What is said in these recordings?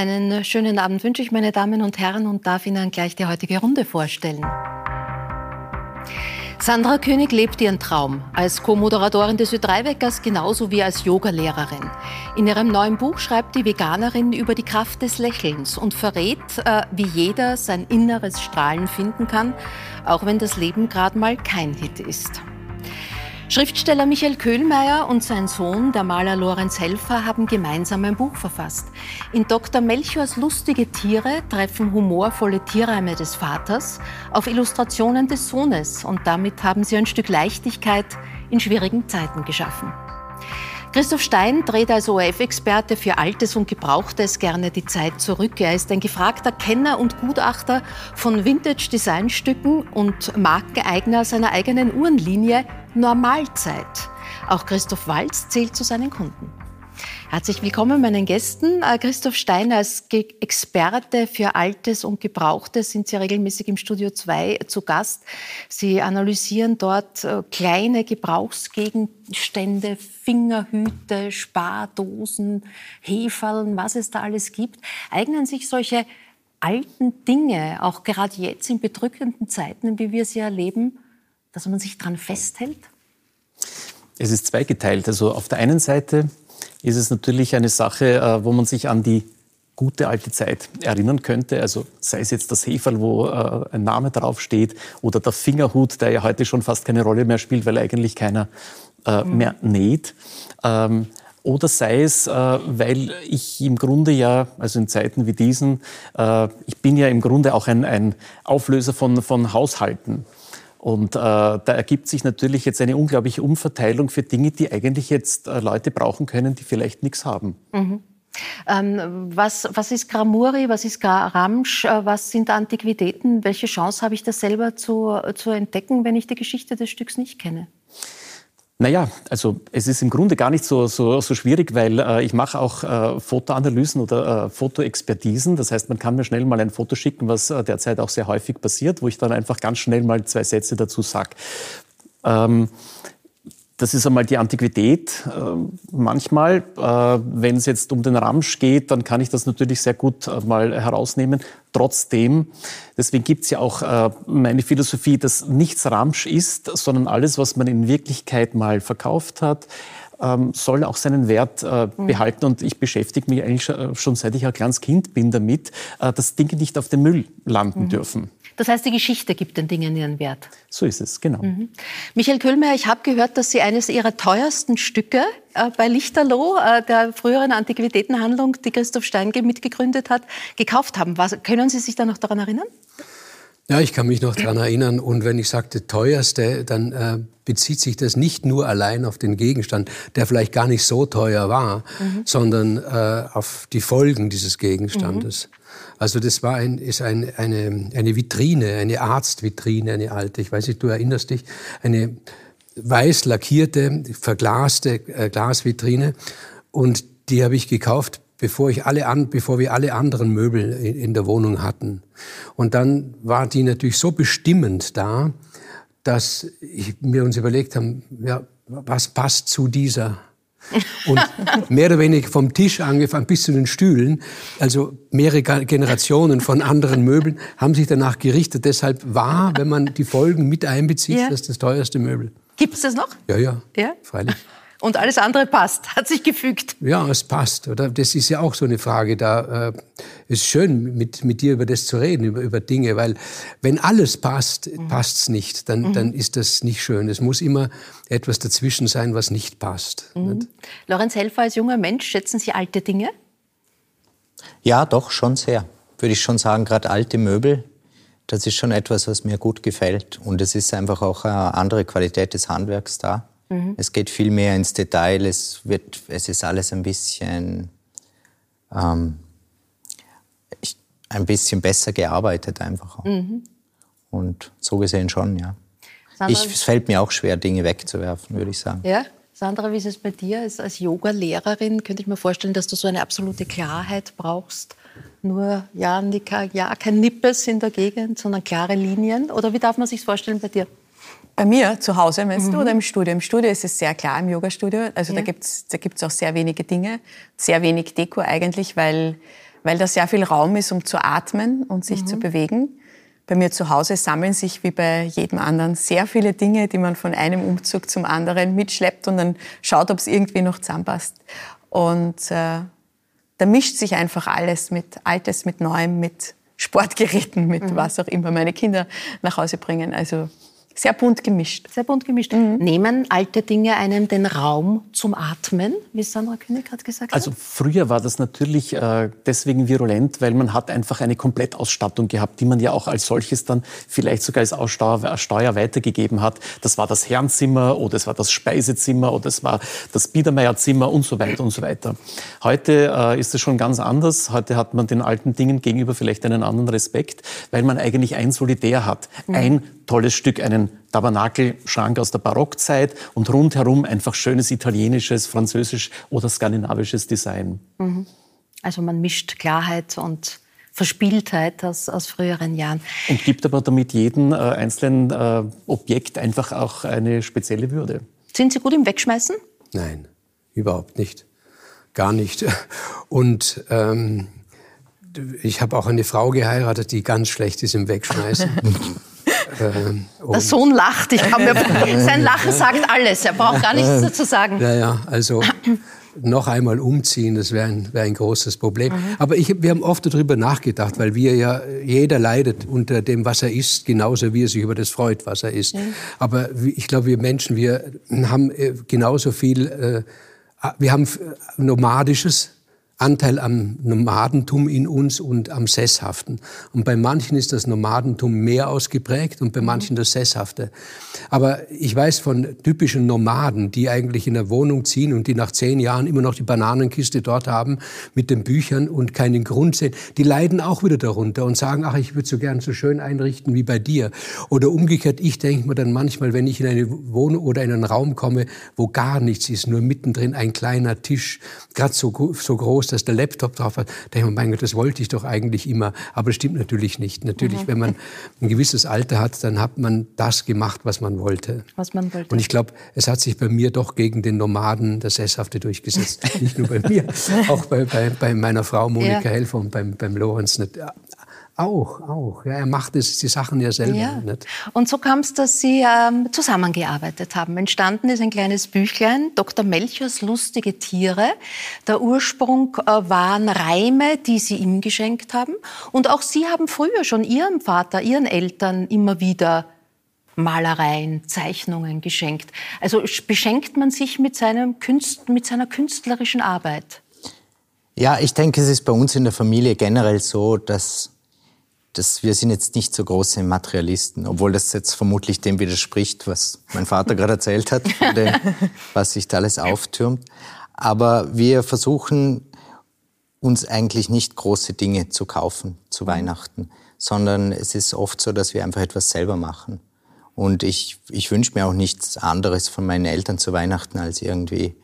Einen schönen Abend wünsche ich, meine Damen und Herren, und darf Ihnen gleich die heutige Runde vorstellen. Sandra König lebt ihren Traum als Co-Moderatorin des Ö3-Weckers genauso wie als Yogalehrerin. In ihrem neuen Buch schreibt die Veganerin über die Kraft des Lächelns und verrät, äh, wie jeder sein inneres Strahlen finden kann, auch wenn das Leben gerade mal kein Hit ist. Schriftsteller Michael Köhlmeier und sein Sohn, der Maler Lorenz Helfer, haben gemeinsam ein Buch verfasst. In Dr. Melchiors lustige Tiere treffen humorvolle Tierreime des Vaters auf Illustrationen des Sohnes und damit haben sie ein Stück Leichtigkeit in schwierigen Zeiten geschaffen. Christoph Stein dreht als ORF-Experte für Altes und Gebrauchtes gerne die Zeit zurück. Er ist ein gefragter Kenner und Gutachter von Vintage-Designstücken und Markeneigner seiner eigenen Uhrenlinie Normalzeit. Auch Christoph Walz zählt zu seinen Kunden. Herzlich willkommen meinen Gästen. Äh, Christoph Stein als Experte für Altes und Gebrauchtes sind Sie regelmäßig im Studio 2 zu Gast. Sie analysieren dort äh, kleine Gebrauchsgegenstände, Fingerhüte, Spardosen, Heferln, was es da alles gibt. Eignen sich solche alten Dinge, auch gerade jetzt in bedrückenden Zeiten, wie wir sie erleben, dass man sich daran festhält? Es ist zweigeteilt. Also auf der einen Seite ist es natürlich eine Sache, äh, wo man sich an die gute alte Zeit erinnern könnte. Also sei es jetzt das Heferl, wo äh, ein Name draufsteht, oder der Fingerhut, der ja heute schon fast keine Rolle mehr spielt, weil eigentlich keiner äh, mhm. mehr näht. Ähm, oder sei es, äh, weil ich im Grunde ja, also in Zeiten wie diesen, äh, ich bin ja im Grunde auch ein, ein Auflöser von, von Haushalten. Und äh, da ergibt sich natürlich jetzt eine unglaubliche Umverteilung für Dinge, die eigentlich jetzt äh, Leute brauchen können, die vielleicht nichts haben. Mhm. Ähm, was, was ist Gramuri, was ist Ramsch, äh, was sind Antiquitäten? Welche Chance habe ich das selber zu, zu entdecken, wenn ich die Geschichte des Stücks nicht kenne? Naja, also es ist im Grunde gar nicht so, so, so schwierig, weil äh, ich mache auch äh, Fotoanalysen oder äh, Fotoexpertisen. Das heißt, man kann mir schnell mal ein Foto schicken, was äh, derzeit auch sehr häufig passiert, wo ich dann einfach ganz schnell mal zwei Sätze dazu sage. Ähm, das ist einmal die Antiquität. Ähm, manchmal, äh, wenn es jetzt um den Ramsch geht, dann kann ich das natürlich sehr gut äh, mal herausnehmen. Trotzdem, deswegen gibt es ja auch äh, meine Philosophie, dass nichts Ramsch ist, sondern alles, was man in Wirklichkeit mal verkauft hat, ähm, soll auch seinen Wert mhm. behalten. Und ich beschäftige mich eigentlich schon seit ich ein kleines Kind bin damit, dass Dinge nicht auf den Müll landen mhm. dürfen. Das heißt, die Geschichte gibt den Dingen ihren Wert. So ist es, genau. Mhm. Michael Köhlmeier, ich habe gehört, dass Sie eines Ihrer teuersten Stücke äh, bei Lichterloh, äh, der früheren Antiquitätenhandlung, die Christoph Steingel mitgegründet hat, gekauft haben. Was, können Sie sich da noch daran erinnern? Ja, ich kann mich noch daran erinnern. Und wenn ich sagte teuerste, dann äh, bezieht sich das nicht nur allein auf den Gegenstand, der vielleicht gar nicht so teuer war, mhm. sondern äh, auf die Folgen dieses Gegenstandes. Mhm. Also das war ein, ist ein, eine, eine Vitrine, eine Arztvitrine, eine alte. Ich weiß nicht, du erinnerst dich, eine weiß lackierte, verglaste äh, Glasvitrine. Und die habe ich gekauft, bevor, ich alle an, bevor wir alle anderen Möbel in, in der Wohnung hatten. Und dann war die natürlich so bestimmend da, dass ich, wir uns überlegt haben, ja, was passt zu dieser und mehr oder weniger vom Tisch angefangen bis zu den Stühlen, also mehrere Generationen von anderen Möbeln haben sich danach gerichtet. Deshalb war, wenn man die Folgen mit einbezieht, ja. das das teuerste Möbel. Gibt es das noch? Ja, ja, ja, freilich. Und alles andere passt, hat sich gefügt. Ja, es passt. Oder? Das ist ja auch so eine Frage. Da äh, ist schön, mit, mit dir über das zu reden, über, über Dinge, weil wenn alles passt, mhm. passt es nicht. Dann, mhm. dann ist das nicht schön. Es muss immer etwas dazwischen sein, was nicht passt. Mhm. Nicht? Lorenz Helfer, als junger Mensch, schätzen Sie alte Dinge? Ja, doch, schon sehr. Würde ich schon sagen, gerade alte Möbel, das ist schon etwas, was mir gut gefällt. Und es ist einfach auch eine andere Qualität des Handwerks da. Mhm. Es geht viel mehr ins Detail. Es, wird, es ist alles ein bisschen, ähm, ich, ein bisschen besser gearbeitet einfach. Mhm. Und so gesehen schon, ja. ich, es fällt mir auch schwer, Dinge wegzuwerfen, würde ich sagen. Ja? Sandra, wie ist es bei dir? Als Yoga-Lehrerin könnte ich mir vorstellen, dass du so eine absolute Klarheit brauchst. Nur ja, ja, kein Nippes in der Gegend, sondern klare Linien. Oder wie darf man sich vorstellen bei dir? Bei mir zu Hause meinst mhm. du oder im Studio? Im Studio ist es sehr klar, im Yoga-Studio. Also ja. da gibt es da gibt's auch sehr wenige Dinge, sehr wenig Deko eigentlich, weil weil da sehr viel Raum ist, um zu atmen und sich mhm. zu bewegen. Bei mir zu Hause sammeln sich wie bei jedem anderen sehr viele Dinge, die man von einem Umzug zum anderen mitschleppt und dann schaut, ob es irgendwie noch zusammenpasst. Und äh, da mischt sich einfach alles mit Altes, mit Neuem, mit Sportgeräten, mit mhm. was auch immer meine Kinder nach Hause bringen. Also sehr bunt gemischt. Sehr bunt gemischt. Mhm. Nehmen alte Dinge einem den Raum zum Atmen, wie Sandra König gerade gesagt hat? Also früher war das natürlich äh, deswegen virulent, weil man hat einfach eine Komplettausstattung gehabt, die man ja auch als solches dann vielleicht sogar als Aussteuer weitergegeben hat. Das war das Herrenzimmer oder es war das Speisezimmer oder es war das Biedermeierzimmer und so weiter und so weiter. Heute äh, ist es schon ganz anders. Heute hat man den alten Dingen gegenüber vielleicht einen anderen Respekt, weil man eigentlich ein Solitär hat. Mhm. Ein tolles Stück, einen Tabernakelschrank aus der Barockzeit und rundherum einfach schönes italienisches, französisch oder skandinavisches Design. Mhm. Also man mischt Klarheit und Verspieltheit aus, aus früheren Jahren. Und gibt aber damit jedem äh, einzelnen äh, Objekt einfach auch eine spezielle Würde. Sind Sie gut im Wegschmeißen? Nein, überhaupt nicht. Gar nicht. Und ähm, ich habe auch eine Frau geheiratet, die ganz schlecht ist im Wegschmeißen. Ähm, Der Sohn lacht. Ich kann mir, sein Lachen sagt alles. Er braucht gar nichts dazu sagen. Ja, ja, also noch einmal umziehen, das wäre ein, wär ein großes Problem. Mhm. Aber ich, wir haben oft darüber nachgedacht, weil wir ja, jeder leidet unter dem, was er ist, genauso wie er sich über das freut, was er ist. Mhm. Aber ich glaube, wir Menschen, wir haben äh, genauso viel, äh, wir haben nomadisches, Anteil am Nomadentum in uns und am Sesshaften. Und bei manchen ist das Nomadentum mehr ausgeprägt und bei manchen das Sesshafte. Aber ich weiß von typischen Nomaden, die eigentlich in der Wohnung ziehen und die nach zehn Jahren immer noch die Bananenkiste dort haben mit den Büchern und keinen Grund sehen. Die leiden auch wieder darunter und sagen, ach, ich würde so gern so schön einrichten wie bei dir. Oder umgekehrt, ich denke mir dann manchmal, wenn ich in eine Wohnung oder in einen Raum komme, wo gar nichts ist, nur mittendrin ein kleiner Tisch, gerade so, so groß, dass der Laptop drauf hat, denke ich mir, mein Gott, das wollte ich doch eigentlich immer. Aber das stimmt natürlich nicht. Natürlich, mhm. wenn man ein gewisses Alter hat, dann hat man das gemacht, was man wollte. Was man wollte. Und ich glaube, es hat sich bei mir doch gegen den Nomaden das Sesshafte durchgesetzt. nicht nur bei mir, auch bei, bei, bei meiner Frau Monika ja. Helfer und beim, beim Lorenz. Auch, auch. Ja, er macht es, die Sachen ja selber. Ja. Nicht? Und so kam es, dass Sie ähm, zusammengearbeitet haben. Entstanden ist ein kleines Büchlein, Dr. Melchers lustige Tiere. Der Ursprung äh, waren Reime, die Sie ihm geschenkt haben. Und auch Sie haben früher schon Ihrem Vater, Ihren Eltern immer wieder Malereien, Zeichnungen geschenkt. Also beschenkt man sich mit, seinem Künst, mit seiner künstlerischen Arbeit? Ja, ich denke, es ist bei uns in der Familie generell so, dass das, wir sind jetzt nicht so große Materialisten, obwohl das jetzt vermutlich dem widerspricht, was mein Vater gerade erzählt hat, dem, was sich da alles auftürmt. Aber wir versuchen uns eigentlich nicht große Dinge zu kaufen zu Weihnachten, sondern es ist oft so, dass wir einfach etwas selber machen. Und ich, ich wünsche mir auch nichts anderes von meinen Eltern zu Weihnachten als irgendwie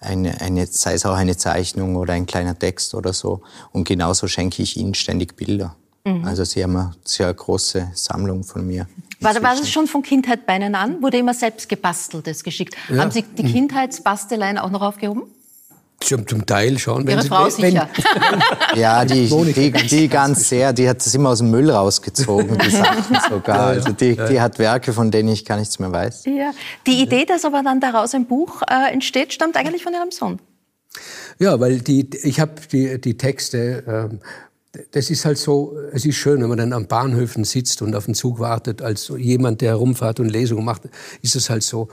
eine, eine, sei es auch eine Zeichnung oder ein kleiner Text oder so. Und genauso schenke ich ihnen ständig Bilder. Mhm. Also sie haben eine sehr große Sammlung von mir. War, war das schon von Kindheit bei Ihnen an? Wurde immer selbst gebasteltes geschickt? Ja. Haben Sie die mhm. Kindheitsbasteleien auch noch aufgehoben? Zum, zum Teil schon. Ihre Frau wenn, sicher. ja, die, die, die, ganz sehr, die hat das immer aus dem Müll rausgezogen, die Sachen sogar. Also die, die hat Werke, von denen ich gar nichts mehr weiß. Ja. Die Idee, dass aber dann daraus ein Buch äh, entsteht, stammt eigentlich von Ihrem Sohn. Ja, weil die, ich habe die, die Texte ähm, das ist halt so, es ist schön, wenn man dann am Bahnhöfen sitzt und auf den Zug wartet, als jemand, der herumfährt und Lesungen macht, ist es halt so.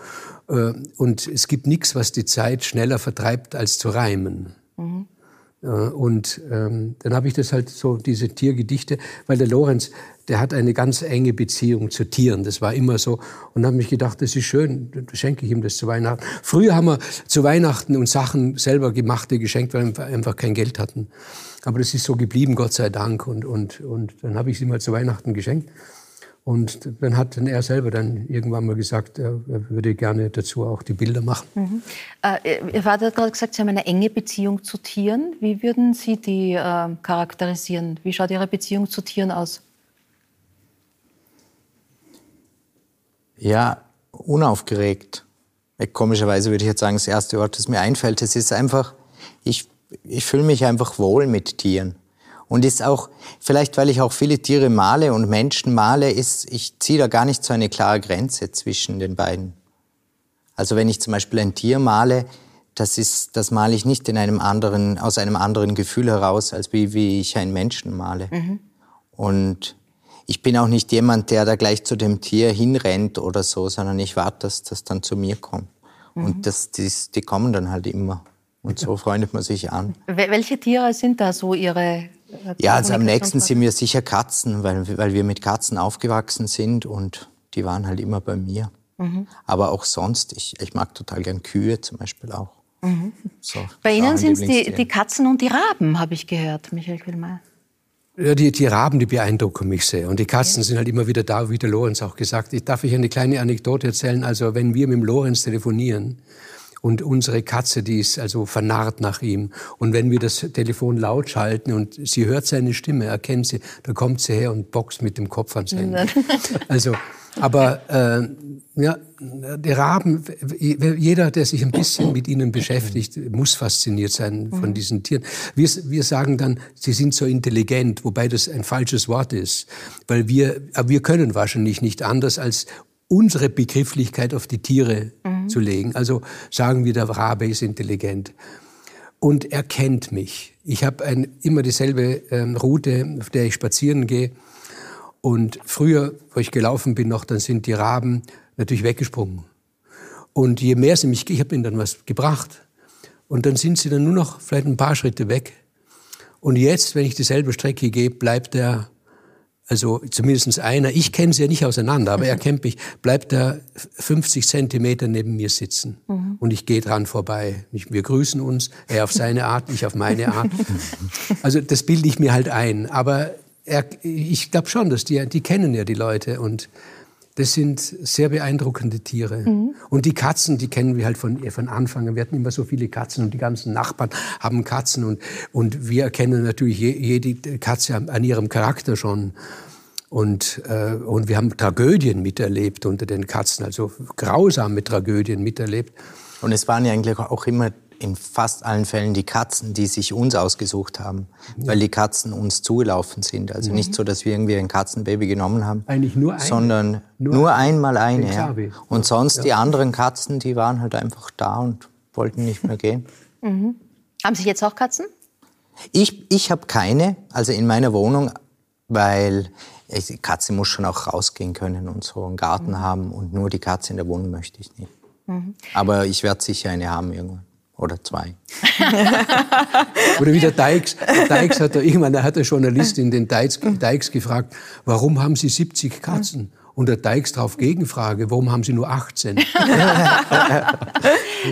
Äh, und es gibt nichts, was die Zeit schneller vertreibt, als zu reimen. Mhm. Und ähm, dann habe ich das halt so, diese Tiergedichte, weil der Lorenz, der hat eine ganz enge Beziehung zu Tieren. Das war immer so. Und habe mich gedacht, das ist schön, dann schenke ich ihm das zu Weihnachten. Früher haben wir zu Weihnachten uns Sachen selber gemachte geschenkt, weil wir einfach kein Geld hatten. Aber das ist so geblieben, Gott sei Dank. Und, und, und dann habe ich sie mal zu Weihnachten geschenkt. Und dann hat dann er selber dann irgendwann mal gesagt, er würde gerne dazu auch die Bilder machen. Mhm. Äh, Ihr Vater hat gerade gesagt, Sie haben eine enge Beziehung zu Tieren. Wie würden Sie die äh, charakterisieren? Wie schaut Ihre Beziehung zu Tieren aus? Ja, unaufgeregt. Komischerweise würde ich jetzt sagen, das erste Wort, das mir einfällt, es ist einfach, ich ich fühle mich einfach wohl mit Tieren. Und ist auch, vielleicht weil ich auch viele Tiere male und Menschen male, ist, ich ziehe da gar nicht so eine klare Grenze zwischen den beiden. Also wenn ich zum Beispiel ein Tier male, das ist, das male ich nicht in einem anderen, aus einem anderen Gefühl heraus, als wie, wie ich einen Menschen male. Mhm. Und ich bin auch nicht jemand, der da gleich zu dem Tier hinrennt oder so, sondern ich warte, dass das dann zu mir kommt. Mhm. Und das, die, die kommen dann halt immer. Und so freundet man sich an. Welche Tiere sind da so Ihre äh, Ja, also am nächsten sind mir sicher Katzen, weil, weil wir mit Katzen aufgewachsen sind und die waren halt immer bei mir. Mhm. Aber auch sonst, ich, ich mag total gern Kühe zum Beispiel auch. Mhm. So, bei Ihnen sind es die, die, Katzen und die Raben, habe ich gehört, Michael Quillmeier. Ja, die, die Raben, die beeindrucken mich sehr. Und die Katzen sind halt immer wieder da, wie der Lorenz auch gesagt. Ich darf euch eine kleine Anekdote erzählen. Also, wenn wir mit dem Lorenz telefonieren, und unsere Katze, die ist also vernarrt nach ihm. Und wenn wir das Telefon laut schalten und sie hört seine Stimme, erkennt sie, da kommt sie her und boxt mit dem Kopf ans Handy. Also, aber äh, ja, die Raben, jeder, der sich ein bisschen mit ihnen beschäftigt, muss fasziniert sein von mhm. diesen Tieren. Wir, wir sagen dann, sie sind so intelligent, wobei das ein falsches Wort ist, weil wir, wir können wahrscheinlich nicht anders als unsere Begrifflichkeit auf die Tiere mhm. zu legen. Also sagen wir, der Rabe ist intelligent. Und er kennt mich. Ich habe immer dieselbe ähm, Route, auf der ich spazieren gehe. Und früher, wo ich gelaufen bin noch, dann sind die Raben natürlich weggesprungen. Und je mehr sie mich, ich habe ihnen dann was gebracht. Und dann sind sie dann nur noch vielleicht ein paar Schritte weg. Und jetzt, wenn ich dieselbe Strecke gehe, bleibt er also zumindest einer, ich kenne sie ja nicht auseinander, aber mhm. er kennt mich, bleibt da 50 Zentimeter neben mir sitzen. Mhm. Und ich gehe dran vorbei. wir grüßen uns, er auf seine Art, ich auf meine Art. Also das bilde ich mir halt ein. Aber er, ich glaube schon, dass die, die kennen ja die Leute und das sind sehr beeindruckende Tiere. Mhm. Und die Katzen, die kennen wir halt von, von Anfang an. Wir hatten immer so viele Katzen und die ganzen Nachbarn haben Katzen. Und, und wir erkennen natürlich jede Katze an ihrem Charakter schon. Und, äh, und wir haben Tragödien miterlebt unter den Katzen, also grausame Tragödien miterlebt. Und es waren ja eigentlich auch immer in fast allen Fällen die Katzen, die sich uns ausgesucht haben, ja. weil die Katzen uns zugelaufen sind. Also mhm. nicht so, dass wir irgendwie ein Katzenbaby genommen haben, Eigentlich nur eine, sondern nur, nur einmal eine. Ja. Und sonst ja. die anderen Katzen, die waren halt einfach da und wollten nicht mehr gehen. Mhm. Haben Sie jetzt auch Katzen? Ich, ich habe keine, also in meiner Wohnung, weil die Katze muss schon auch rausgehen können und so einen Garten mhm. haben und nur die Katze in der Wohnung möchte ich nicht. Mhm. Aber ich werde sicher eine haben irgendwann. Oder zwei. Oder wie der Dykes. Der Dykes hat da, irgendwann hat der Journalistin den Dykes, Dykes gefragt, warum haben Sie 70 Katzen? Und der Dykes darauf Gegenfrage, warum haben Sie nur 18?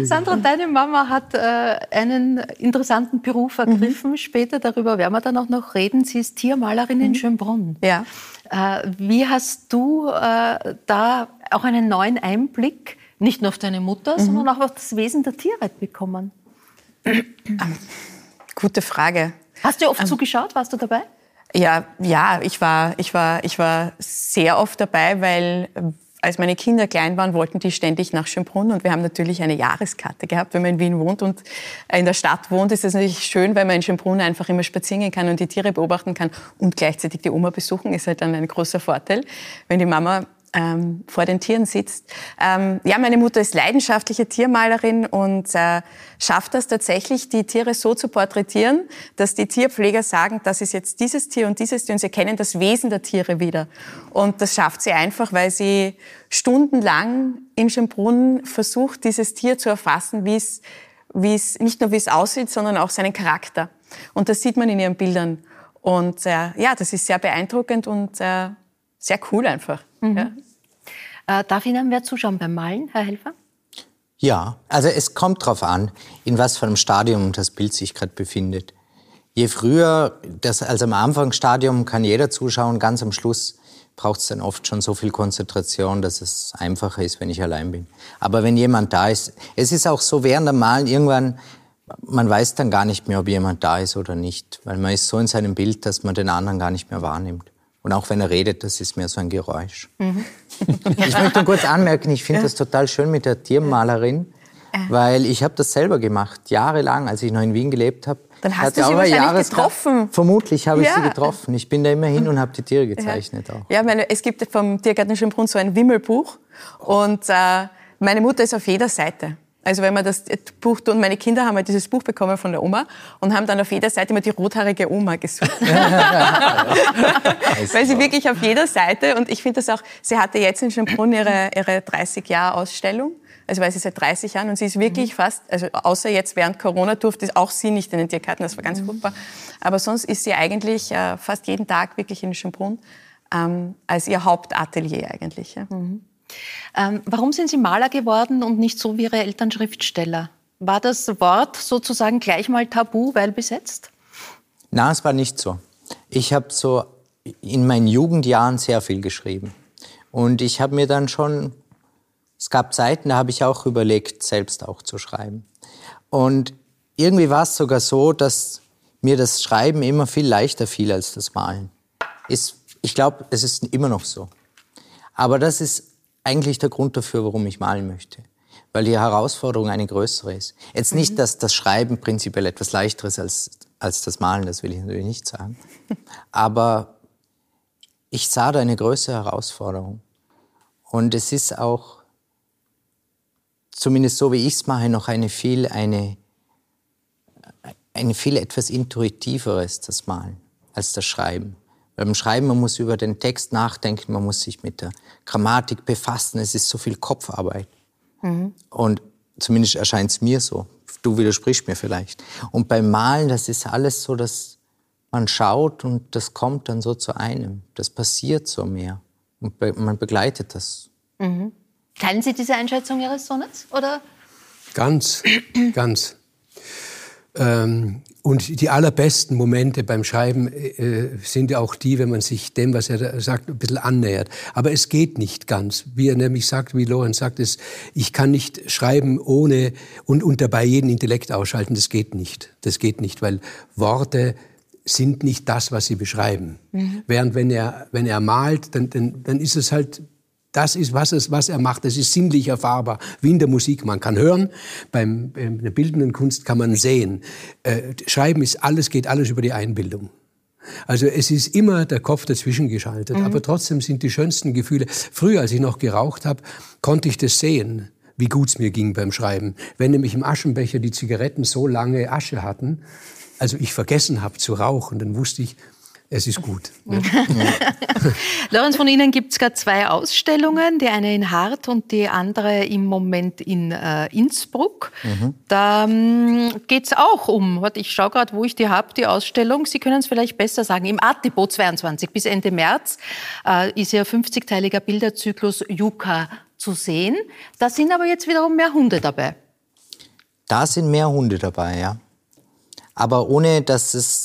Sandra, deine Mama hat äh, einen interessanten Beruf ergriffen. Mhm. Später darüber werden wir dann auch noch reden. Sie ist Tiermalerin mhm. in Schönbrunn. Ja. Äh, wie hast du äh, da auch einen neuen Einblick nicht nur auf deine Mutter, mhm. sondern auch auf das Wesen der Tiere bekommen? Gute Frage. Hast du oft ähm, zugeschaut? Warst du dabei? Ja, ja, ich war, ich war, ich war sehr oft dabei, weil als meine Kinder klein waren, wollten die ständig nach Schönbrunn und wir haben natürlich eine Jahreskarte gehabt. Wenn man in Wien wohnt und in der Stadt wohnt, ist es natürlich schön, weil man in Schönbrunn einfach immer spazieren gehen kann und die Tiere beobachten kann und gleichzeitig die Oma besuchen, ist halt dann ein großer Vorteil. Wenn die Mama ähm, vor den Tieren sitzt. Ähm, ja, meine Mutter ist leidenschaftliche Tiermalerin und äh, schafft das tatsächlich, die Tiere so zu porträtieren, dass die Tierpfleger sagen, das ist jetzt dieses Tier und dieses Tier und sie kennen das Wesen der Tiere wieder. Und das schafft sie einfach, weil sie stundenlang in Schönbrunn versucht, dieses Tier zu erfassen, wie es, wie es, nicht nur wie es aussieht, sondern auch seinen Charakter. Und das sieht man in ihren Bildern. Und äh, ja, das ist sehr beeindruckend und äh, sehr cool einfach. Mhm. Ja. Äh, darf Ihnen wer zuschauen beim Malen, Herr Helfer? Ja, also es kommt darauf an, in was für einem Stadium das Bild sich gerade befindet. Je früher, das, also am Anfangsstadium kann jeder zuschauen, ganz am Schluss braucht es dann oft schon so viel Konzentration, dass es einfacher ist, wenn ich allein bin. Aber wenn jemand da ist, es ist auch so während dem Malen irgendwann, man weiß dann gar nicht mehr, ob jemand da ist oder nicht, weil man ist so in seinem Bild, dass man den anderen gar nicht mehr wahrnimmt. Und auch wenn er redet, das ist mehr so ein Geräusch. Mhm. ich möchte kurz anmerken, ich finde das total schön mit der Tiermalerin, weil ich habe das selber gemacht, jahrelang, als ich noch in Wien gelebt habe. Dann hast du sie wahrscheinlich getroffen. Vermutlich habe ich ja. sie getroffen. Ich bin da immer hin und habe die Tiere gezeichnet ja. auch. Ja, meine, es gibt vom Tiergarten Schönbrunn so ein Wimmelbuch und äh, meine Mutter ist auf jeder Seite. Also wenn man das Buch und meine Kinder haben halt dieses Buch bekommen von der Oma und haben dann auf jeder Seite immer die rothaarige Oma gesucht. Weil sie wirklich auf jeder Seite und ich finde das auch, sie hatte jetzt in Schönbrunn ihre, ihre 30 Jahr Ausstellung. Also weil sie seit 30 Jahren und sie ist wirklich mhm. fast, also außer jetzt während Corona durfte auch sie nicht in den Tiergarten, das war ganz mhm. furchtbar. Aber sonst ist sie eigentlich äh, fast jeden Tag wirklich in Schönbrunn ähm, als ihr Hauptatelier eigentlich. Ja. Mhm. Ähm, warum sind Sie Maler geworden und nicht so wie Ihre Eltern Schriftsteller? War das Wort sozusagen gleich mal tabu, weil besetzt? Na, es war nicht so. Ich habe so in meinen Jugendjahren sehr viel geschrieben. Und ich habe mir dann schon, es gab Zeiten, da habe ich auch überlegt, selbst auch zu schreiben. Und irgendwie war es sogar so, dass mir das Schreiben immer viel leichter fiel als das Malen. Ist, ich glaube, es ist immer noch so. Aber das ist eigentlich der Grund dafür, warum ich malen möchte. Weil die Herausforderung eine größere ist. Jetzt nicht, mhm. dass das Schreiben prinzipiell etwas leichteres als, als das Malen, das will ich natürlich nicht sagen. Aber ich sah da eine größere Herausforderung. Und es ist auch, zumindest so wie ich es mache, noch eine viel, eine, eine viel etwas intuitiveres, das Malen, als das Schreiben. Beim Schreiben, man muss über den Text nachdenken, man muss sich mit der Grammatik befassen, es ist so viel Kopfarbeit. Mhm. Und zumindest erscheint es mir so. Du widersprichst mir vielleicht. Und beim Malen, das ist alles so, dass man schaut und das kommt dann so zu einem. Das passiert so mehr. Und be man begleitet das. Mhm. Teilen Sie diese Einschätzung Ihres Sohnes? Oder? Ganz, ganz. Ähm, und die allerbesten Momente beim Schreiben äh, sind ja auch die, wenn man sich dem, was er sagt, ein bisschen annähert. Aber es geht nicht ganz. Wie er nämlich sagt, wie Lorenz sagt, es, ich kann nicht schreiben ohne und, und dabei jeden Intellekt ausschalten. Das geht nicht. Das geht nicht, weil Worte sind nicht das, was sie beschreiben. Mhm. Während wenn er, wenn er malt, dann, dann, dann ist es halt das ist, was, es, was er macht. Das ist sinnlich erfahrbar, wie in der Musik. Man kann hören, beim, in der bildenden Kunst kann man sehen. Äh, Schreiben ist alles, geht alles über die Einbildung. Also es ist immer der Kopf dazwischen geschaltet, mhm. aber trotzdem sind die schönsten Gefühle. Früher, als ich noch geraucht habe, konnte ich das sehen, wie gut es mir ging beim Schreiben. Wenn nämlich im Aschenbecher die Zigaretten so lange Asche hatten, also ich vergessen habe zu rauchen, dann wusste ich, es ist gut. Ne? Lorenz, von Ihnen gibt es gerade zwei Ausstellungen, die eine in Hart und die andere im Moment in äh, Innsbruck. Mhm. Da ähm, geht es auch um, warte, ich schaue gerade, wo ich die habe, die Ausstellung. Sie können es vielleicht besser sagen. Im Art Depot 22 bis Ende März äh, ist Ihr 50-teiliger Bilderzyklus Yuka zu sehen. Da sind aber jetzt wiederum mehr Hunde dabei. Da sind mehr Hunde dabei, ja. Aber ohne, dass es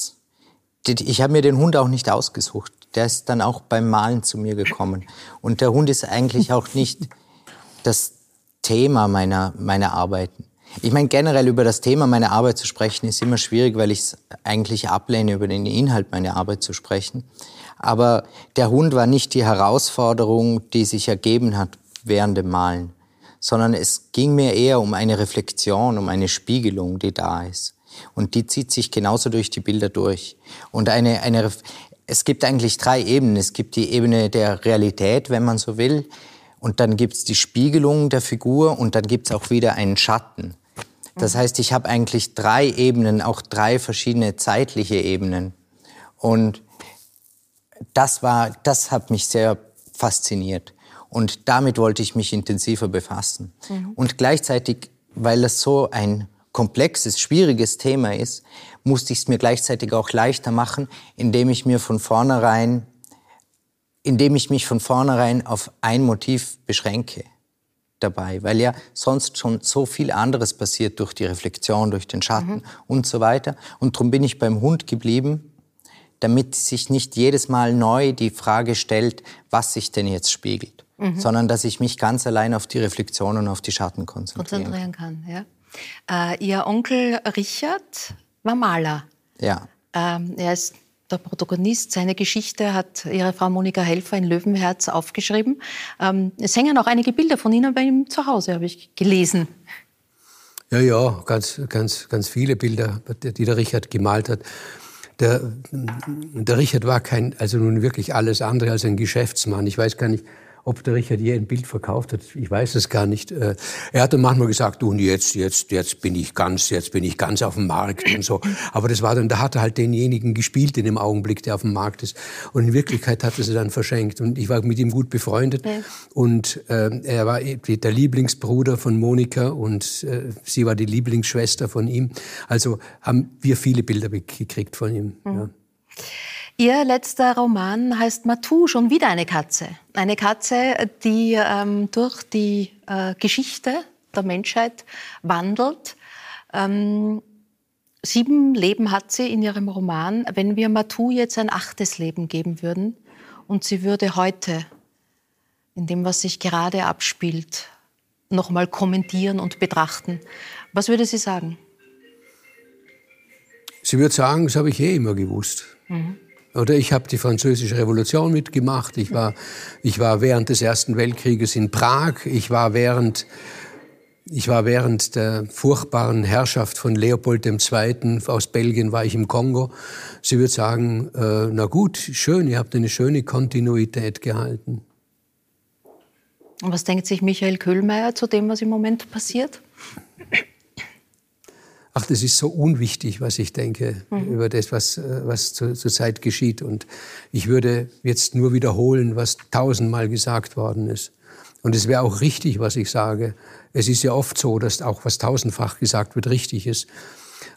ich habe mir den Hund auch nicht ausgesucht. Der ist dann auch beim Malen zu mir gekommen. Und der Hund ist eigentlich auch nicht das Thema meiner, meiner Arbeiten. Ich meine, generell über das Thema meiner Arbeit zu sprechen, ist immer schwierig, weil ich es eigentlich ablehne, über den Inhalt meiner Arbeit zu sprechen. Aber der Hund war nicht die Herausforderung, die sich ergeben hat während dem Malen, sondern es ging mir eher um eine Reflexion, um eine Spiegelung, die da ist. Und die zieht sich genauso durch die Bilder durch. Und eine, eine, es gibt eigentlich drei Ebenen. Es gibt die Ebene der Realität, wenn man so will. Und dann gibt es die Spiegelung der Figur und dann gibt es auch wieder einen Schatten. Das heißt, ich habe eigentlich drei Ebenen, auch drei verschiedene zeitliche Ebenen. Und das war, das hat mich sehr fasziniert. Und damit wollte ich mich intensiver befassen. Mhm. Und gleichzeitig, weil es so ein komplexes, schwieriges Thema ist, musste ich es mir gleichzeitig auch leichter machen, indem ich mir von vornherein, indem ich mich von vornherein auf ein Motiv beschränke dabei, weil ja sonst schon so viel anderes passiert durch die Reflexion, durch den Schatten mhm. und so weiter. Und darum bin ich beim Hund geblieben, damit sich nicht jedes Mal neu die Frage stellt, was sich denn jetzt spiegelt, mhm. sondern dass ich mich ganz allein auf die Reflexion und auf die Schatten konzentrieren, konzentrieren kann. Ja. Äh, ihr Onkel Richard war Maler. Ja. Ähm, er ist der Protagonist. Seine Geschichte hat ihre Frau Monika Helfer in Löwenherz aufgeschrieben. Ähm, es hängen auch einige Bilder von Ihnen bei ihm zu Hause, habe ich gelesen. Ja, ja, ganz, ganz, ganz viele Bilder, die der Richard gemalt hat. Der, der Richard war kein, also nun wirklich alles andere als ein Geschäftsmann. Ich weiß gar nicht, ob der Richard je ein Bild verkauft hat, ich weiß es gar nicht. Äh, er hat dann manchmal gesagt, du, und jetzt, jetzt, jetzt bin ich ganz, jetzt bin ich ganz auf dem Markt und so. Aber das war dann, da hat er halt denjenigen gespielt in dem Augenblick, der auf dem Markt ist. Und in Wirklichkeit hat er sie dann verschenkt. Und ich war mit ihm gut befreundet. Ja. Und äh, er war der Lieblingsbruder von Monika und äh, sie war die Lieblingsschwester von ihm. Also haben wir viele Bilder gekriegt von ihm. Mhm. Ja. Ihr letzter Roman heißt Matou, schon wieder eine Katze. Eine Katze, die ähm, durch die äh, Geschichte der Menschheit wandelt. Ähm, sieben Leben hat sie in ihrem Roman. Wenn wir Matou jetzt ein achtes Leben geben würden und sie würde heute, in dem, was sich gerade abspielt, nochmal kommentieren und betrachten, was würde sie sagen? Sie würde sagen, das habe ich eh immer gewusst. Mhm. Oder ich habe die Französische Revolution mitgemacht. Ich war, ich war während des Ersten Weltkrieges in Prag. Ich war während, ich war während der furchtbaren Herrschaft von Leopold II. aus Belgien war ich im Kongo. Sie würde sagen, äh, na gut, schön, ihr habt eine schöne Kontinuität gehalten. Und was denkt sich Michael Köhlmeier zu dem, was im Moment passiert? Ach, das ist so unwichtig, was ich denke mhm. über das, was, äh, was zur, Zeit geschieht. Und ich würde jetzt nur wiederholen, was tausendmal gesagt worden ist. Und es wäre auch richtig, was ich sage. Es ist ja oft so, dass auch was tausendfach gesagt wird, richtig ist.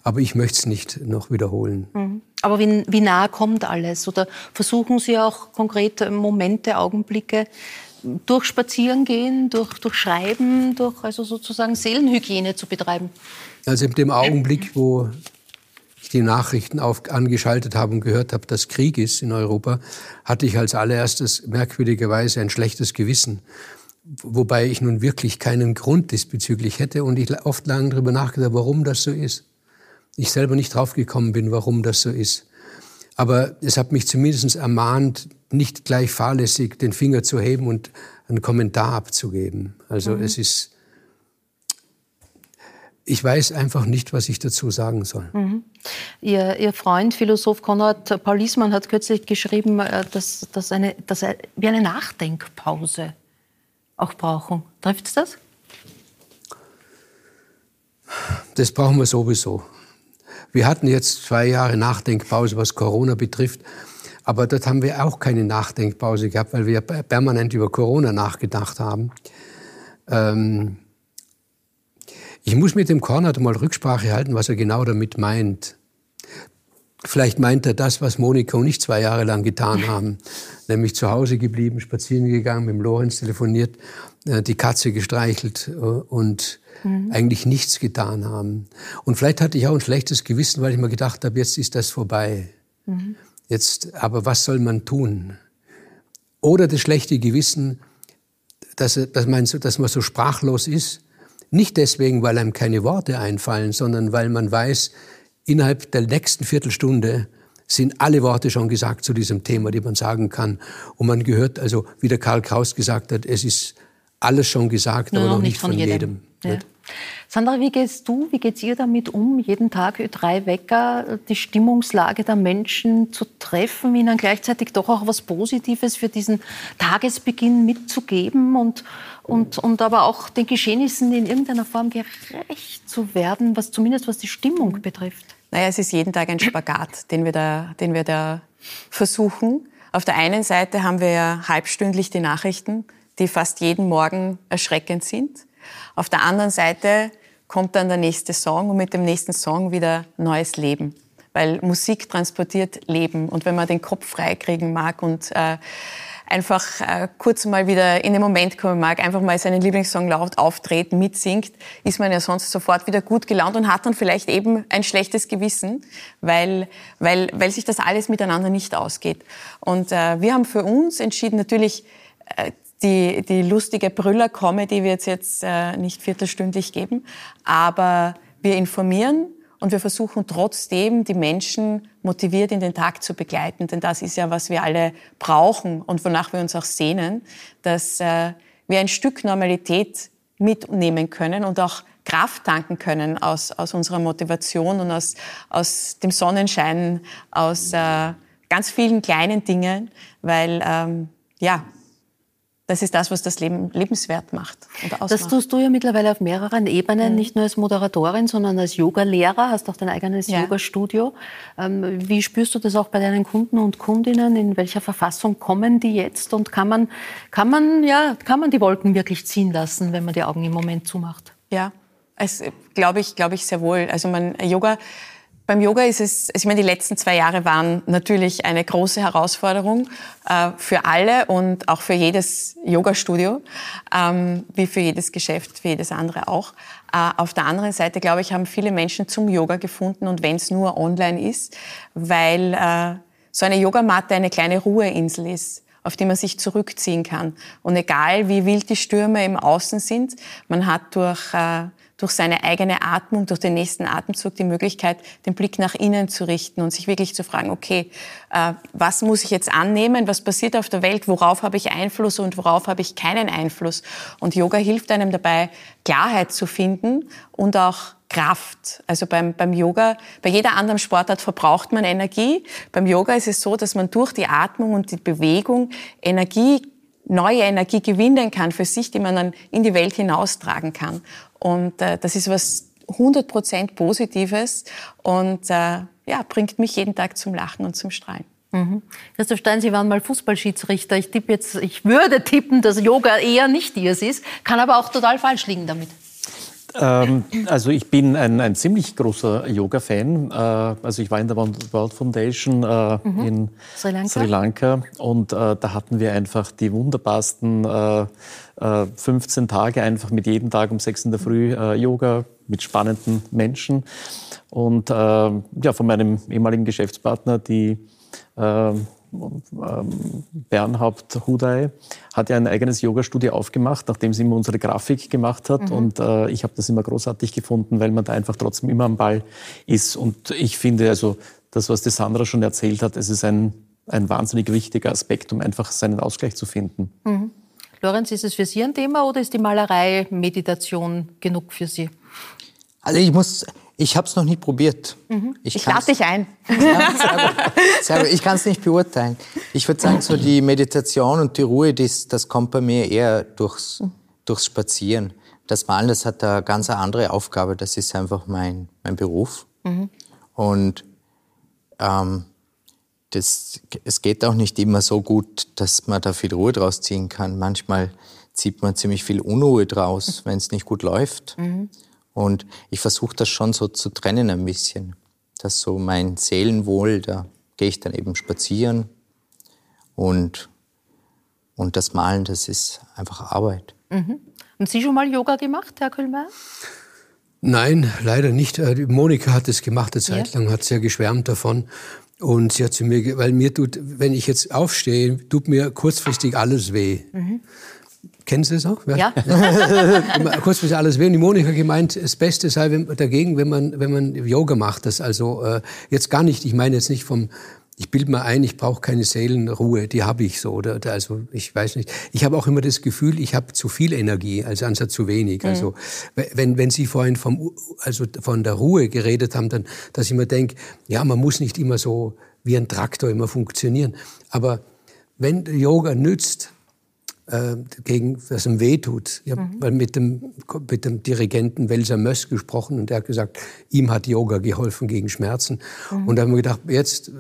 Aber ich möchte es nicht noch wiederholen. Mhm. Aber wie, wie nah kommt alles? Oder versuchen Sie auch konkrete Momente, Augenblicke durch Spazieren gehen, durch, durch Schreiben, durch also sozusagen Seelenhygiene zu betreiben? Also in dem Augenblick, wo ich die Nachrichten auf, angeschaltet habe und gehört habe, dass Krieg ist in Europa, hatte ich als allererstes merkwürdigerweise ein schlechtes Gewissen. Wobei ich nun wirklich keinen Grund diesbezüglich hätte und ich oft lange darüber nachgedacht, warum das so ist. Ich selber nicht draufgekommen bin, warum das so ist. Aber es hat mich zumindest ermahnt, nicht gleich fahrlässig den Finger zu heben und einen Kommentar abzugeben. Also mhm. es ist ich weiß einfach nicht, was ich dazu sagen soll. Mhm. Ihr, Ihr, Freund, Philosoph Konrad Paul Liesmann, hat kürzlich geschrieben, äh, dass, dass, eine, dass wir eine Nachdenkpause auch brauchen. Trifft es das? Das brauchen wir sowieso. Wir hatten jetzt zwei Jahre Nachdenkpause, was Corona betrifft. Aber dort haben wir auch keine Nachdenkpause gehabt, weil wir permanent über Corona nachgedacht haben. Ähm, ich muss mit dem Kornert mal Rücksprache halten, was er genau damit meint. Vielleicht meint er das, was Monika und ich zwei Jahre lang getan haben. Nämlich zu Hause geblieben, spazieren gegangen, mit dem Lorenz telefoniert, äh, die Katze gestreichelt äh, und mhm. eigentlich nichts getan haben. Und vielleicht hatte ich auch ein schlechtes Gewissen, weil ich mir gedacht habe, jetzt ist das vorbei. Mhm. Jetzt, aber was soll man tun? Oder das schlechte Gewissen, dass, dass, man, dass man so sprachlos ist nicht deswegen, weil einem keine Worte einfallen, sondern weil man weiß, innerhalb der nächsten Viertelstunde sind alle Worte schon gesagt zu diesem Thema, die man sagen kann. Und man gehört, also wie der Karl Kraus gesagt hat, es ist alles schon gesagt, Nur aber noch nicht von, von jedem. jedem. Ja. Sandra, wie gehst du, wie geht's ihr damit um, jeden Tag drei Wecker, die Stimmungslage der Menschen zu treffen, ihnen gleichzeitig doch auch was Positives für diesen Tagesbeginn mitzugeben und, und, und aber auch den Geschehnissen in irgendeiner Form gerecht zu werden, was zumindest was die Stimmung betrifft? Naja, es ist jeden Tag ein Spagat, den wir da, den wir da versuchen. Auf der einen Seite haben wir ja halbstündlich die Nachrichten, die fast jeden Morgen erschreckend sind. Auf der anderen Seite kommt dann der nächste Song und mit dem nächsten Song wieder neues Leben. Weil Musik transportiert Leben. Und wenn man den Kopf freikriegen mag und äh, einfach äh, kurz mal wieder in den Moment kommen mag, einfach mal seinen Lieblingssong laut auftreten, mitsingt, ist man ja sonst sofort wieder gut gelaunt und hat dann vielleicht eben ein schlechtes Gewissen, weil, weil, weil sich das alles miteinander nicht ausgeht. Und äh, wir haben für uns entschieden, natürlich äh, die, die lustige Brüller-Comedy wird es jetzt äh, nicht viertelstündlich geben, aber wir informieren und wir versuchen trotzdem, die Menschen motiviert in den Tag zu begleiten. Denn das ist ja, was wir alle brauchen und wonach wir uns auch sehnen, dass äh, wir ein Stück Normalität mitnehmen können und auch Kraft tanken können aus, aus unserer Motivation und aus, aus dem Sonnenschein, aus äh, ganz vielen kleinen Dingen, weil ähm, ja, das ist das, was das Leben lebenswert macht und ausmacht. Das tust du ja mittlerweile auf mehreren Ebenen, mhm. nicht nur als Moderatorin, sondern als Yoga-Lehrer, hast auch dein eigenes ja. Yoga-Studio. Ähm, wie spürst du das auch bei deinen Kunden und Kundinnen? In welcher Verfassung kommen die jetzt? Und kann man, kann man, ja, kann man die Wolken wirklich ziehen lassen, wenn man die Augen im Moment zumacht? Ja, es glaube ich, glaube ich sehr wohl. Also man, Yoga, beim Yoga ist es, also ich meine, die letzten zwei Jahre waren natürlich eine große Herausforderung äh, für alle und auch für jedes Yoga-Studio, ähm, wie für jedes Geschäft, für jedes andere auch. Äh, auf der anderen Seite, glaube ich, haben viele Menschen zum Yoga gefunden und wenn es nur online ist, weil äh, so eine Yogamatte eine kleine Ruheinsel ist auf die man sich zurückziehen kann. Und egal wie wild die Stürme im Außen sind, man hat durch durch seine eigene Atmung, durch den nächsten Atemzug die Möglichkeit, den Blick nach innen zu richten und sich wirklich zu fragen, okay, äh, was muss ich jetzt annehmen, was passiert auf der Welt, worauf habe ich Einfluss und worauf habe ich keinen Einfluss. Und Yoga hilft einem dabei, Klarheit zu finden und auch Kraft. Also beim, beim Yoga, bei jeder anderen Sportart verbraucht man Energie. Beim Yoga ist es so, dass man durch die Atmung und die Bewegung Energie neue Energie gewinnen kann für sich, die man dann in die Welt hinaustragen kann. Und äh, das ist was 100% Positives und äh, ja, bringt mich jeden Tag zum Lachen und zum Strahlen. Mhm. Christoph Stein, Sie waren mal Fußballschiedsrichter. Ich tippe jetzt, ich würde tippen, dass Yoga eher nicht Ihres ist, kann aber auch total falsch liegen damit. Ähm, also ich bin ein, ein ziemlich großer Yoga-Fan. Äh, also ich war in der World Foundation äh, mhm. in Sri Lanka. Sri Lanka, und äh, da hatten wir einfach die wunderbarsten 15 Tage einfach mit jedem Tag um 6 in der Früh Yoga mit spannenden Menschen. Und ja, von meinem ehemaligen Geschäftspartner, die Bernhard Hudai hat ja ein eigenes Yoga-Studio aufgemacht, nachdem sie immer unsere Grafik gemacht hat. Mhm. Und äh, ich habe das immer großartig gefunden, weil man da einfach trotzdem immer am Ball ist. Und ich finde, also das, was die Sandra schon erzählt hat, es ist ein, ein wahnsinnig wichtiger Aspekt, um einfach seinen Ausgleich zu finden. Mhm. Lorenz, ist es für Sie ein Thema oder ist die Malerei Meditation genug für Sie? Also ich muss ich habe es noch nie probiert. Mhm. Ich, ich lade dich ein. Ja, sehr gut. Ich kann es nicht beurteilen. Ich würde sagen, so die Meditation und die Ruhe, das, das kommt bei mir eher durchs, durchs Spazieren. Das Malen, das hat eine ganz andere Aufgabe. Das ist einfach mein, mein Beruf. Mhm. Und ähm, das, es geht auch nicht immer so gut, dass man da viel Ruhe draus ziehen kann. Manchmal zieht man ziemlich viel Unruhe draus, wenn es nicht gut läuft. Mhm. Und ich versuche das schon so zu trennen ein bisschen. Dass so mein Seelenwohl, da gehe ich dann eben spazieren und, und das Malen, das ist einfach Arbeit. Mhm. Haben Sie schon mal Yoga gemacht, Herr Kühlmeier? Nein, leider nicht. Äh, Monika hat es gemacht, eine Zeit lang, hat sehr geschwärmt davon. Und sie hat zu mir, weil mir tut, wenn ich jetzt aufstehe, tut mir kurzfristig alles weh. Mhm. Kennen Sie das auch? Ja. Kurz bis alles weh. Und die Monika gemeint, das Beste sei wenn, dagegen, wenn man, wenn man Yoga macht. Das also äh, jetzt gar nicht, ich meine jetzt nicht vom, ich bilde mir ein, ich brauche keine Seelenruhe, die habe ich so. Oder, also ich weiß nicht. Ich habe auch immer das Gefühl, ich habe zu viel Energie, also anstatt zu wenig. Mhm. Also wenn, wenn Sie vorhin vom, also von der Ruhe geredet haben, dann, dass ich mir denke, ja, man muss nicht immer so wie ein Traktor immer funktionieren. Aber wenn Yoga nützt, äh, gegen, was ihm wehtut. Ich habe mhm. mit, dem, mit dem Dirigenten Welser Möss gesprochen und der hat gesagt, ihm hat Yoga geholfen gegen Schmerzen. Mhm. Und da haben wir gedacht, jetzt,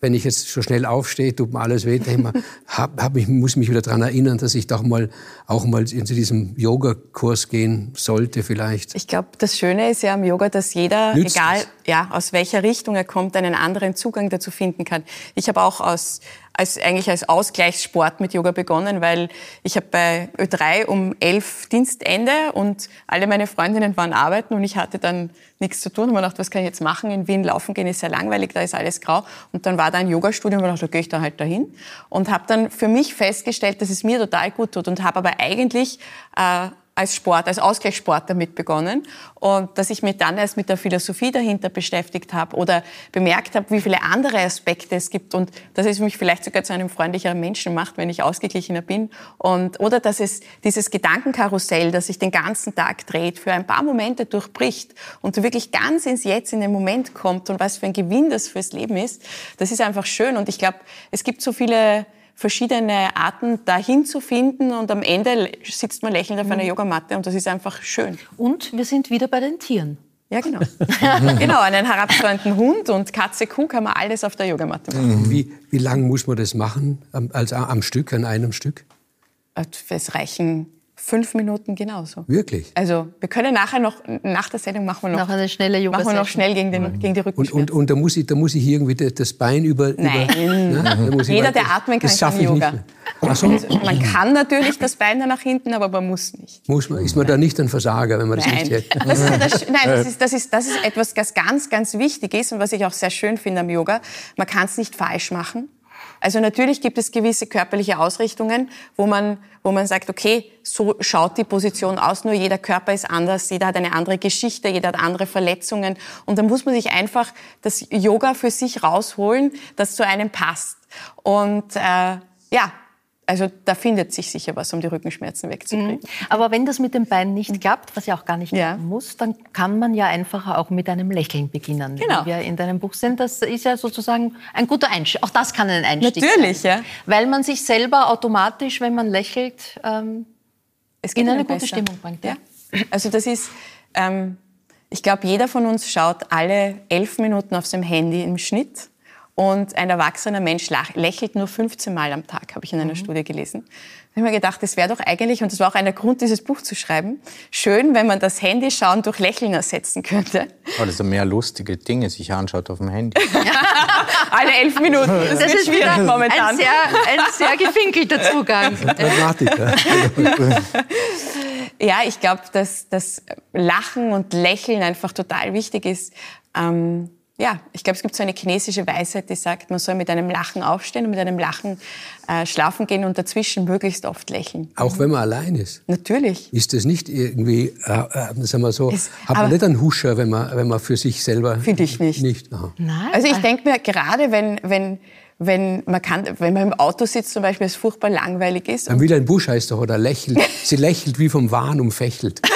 wenn ich jetzt so schnell aufstehe, tut mir alles weh. Ich hab, hab mich, muss mich wieder daran erinnern, dass ich doch mal auch mal zu diesem Yoga-Kurs gehen sollte vielleicht. Ich glaube, das Schöne ist ja am Yoga, dass jeder, Nützt egal ja, aus welcher Richtung er kommt, einen anderen Zugang dazu finden kann. Ich habe auch aus als, eigentlich als Ausgleichssport mit Yoga begonnen, weil ich habe bei Ö3 um elf Dienstende und alle meine Freundinnen waren arbeiten und ich hatte dann nichts zu tun. Und man dachte, was kann ich jetzt machen? In Wien laufen gehen ist sehr langweilig, da ist alles grau. Und dann war da ein Yoga-Studio und dachte, da gehe ich da halt dahin. Und habe dann für mich festgestellt, dass es mir total gut tut und habe aber eigentlich äh, als Sport, als Ausgleichssport damit begonnen. Und dass ich mich dann erst mit der Philosophie dahinter beschäftigt habe oder bemerkt habe, wie viele andere Aspekte es gibt und dass es mich vielleicht sogar zu einem freundlicheren Menschen macht, wenn ich ausgeglichener bin. Und oder dass es dieses Gedankenkarussell, das sich den ganzen Tag dreht, für ein paar Momente durchbricht und du wirklich ganz ins Jetzt, in den Moment kommt und was für ein Gewinn das fürs Leben ist, das ist einfach schön. Und ich glaube, es gibt so viele verschiedene Arten dahin zu finden und am Ende sitzt man lächelnd auf einer mhm. Yogamatte und das ist einfach schön. Und wir sind wieder bei den Tieren. Ja, genau. genau, einen herabschauenden Hund und Katze, Kuh kann man alles auf der Yogamatte machen. Wie, wie lang muss man das machen, als, am Stück, an einem Stück? Es reichen Fünf Minuten genauso. Wirklich? Also wir können nachher noch, nach der Sendung machen wir noch, noch eine schnelle Yoga machen wir noch schnell gegen, den, gegen die Rückenschmerzen. Und, und, und da, muss ich, da muss ich irgendwie das Bein über... Nein, über, ne? Jeder, der atmen kann, kann Yoga. So. Also, man kann natürlich das Bein dann nach hinten, aber man muss nicht. Muss man, ist man da nicht ein Versager, wenn man das nein. nicht das ist das, Nein, das ist, das, ist, das ist etwas, das ganz, ganz wichtig ist und was ich auch sehr schön finde am Yoga. Man kann es nicht falsch machen. Also natürlich gibt es gewisse körperliche Ausrichtungen, wo man, wo man sagt, okay, so schaut die Position aus, nur jeder Körper ist anders, jeder hat eine andere Geschichte, jeder hat andere Verletzungen. Und dann muss man sich einfach das Yoga für sich rausholen, das zu einem passt. Und äh, ja, also da findet sich sicher was, um die Rückenschmerzen wegzukriegen. Mhm. Aber wenn das mit dem Bein nicht klappt, was ja auch gar nicht ja. muss, dann kann man ja einfach auch mit einem Lächeln beginnen. Genau. Wie wir in deinem Buch sind, das ist ja sozusagen ein guter Einstieg. Auch das kann ein Einstieg Natürlich, sein. ja. Weil man sich selber automatisch, wenn man lächelt, ähm, in eine gute besser. Stimmung bringt. Ja. Also das ist... Ähm, ich glaube, jeder von uns schaut alle elf Minuten auf seinem Handy im Schnitt. Und ein erwachsener Mensch lächelt nur 15 Mal am Tag, habe ich in einer mhm. Studie gelesen. Da habe ich mir gedacht, das wäre doch eigentlich, und das war auch einer Grund, dieses Buch zu schreiben, schön, wenn man das Handy schauen durch Lächeln ersetzen könnte. Oh, das sind mehr lustige Dinge sich anschaut auf dem Handy. Alle elf Minuten. Das, das ist schwierig momentan. Ein sehr, ein sehr gefinkelter Zugang. Ja, ich glaube, dass das Lachen und Lächeln einfach total wichtig ist. Ähm, ja, ich glaube, es gibt so eine chinesische Weisheit, die sagt, man soll mit einem Lachen aufstehen und mit einem Lachen äh, schlafen gehen und dazwischen möglichst oft lächeln. Auch wenn man allein ist? Natürlich. Ist das nicht irgendwie, äh, äh, sagen wir so, es, hat man nicht einen Huscher, wenn man, wenn man für sich selber... Finde ich nicht. nicht? Nein. Also ich denke mir, gerade wenn, wenn wenn man, kann, wenn man im Auto sitzt zum Beispiel, es furchtbar langweilig ist. Dann will ein Busch heißt doch, oder lächelt. Sie lächelt wie vom Wahn umfächelt.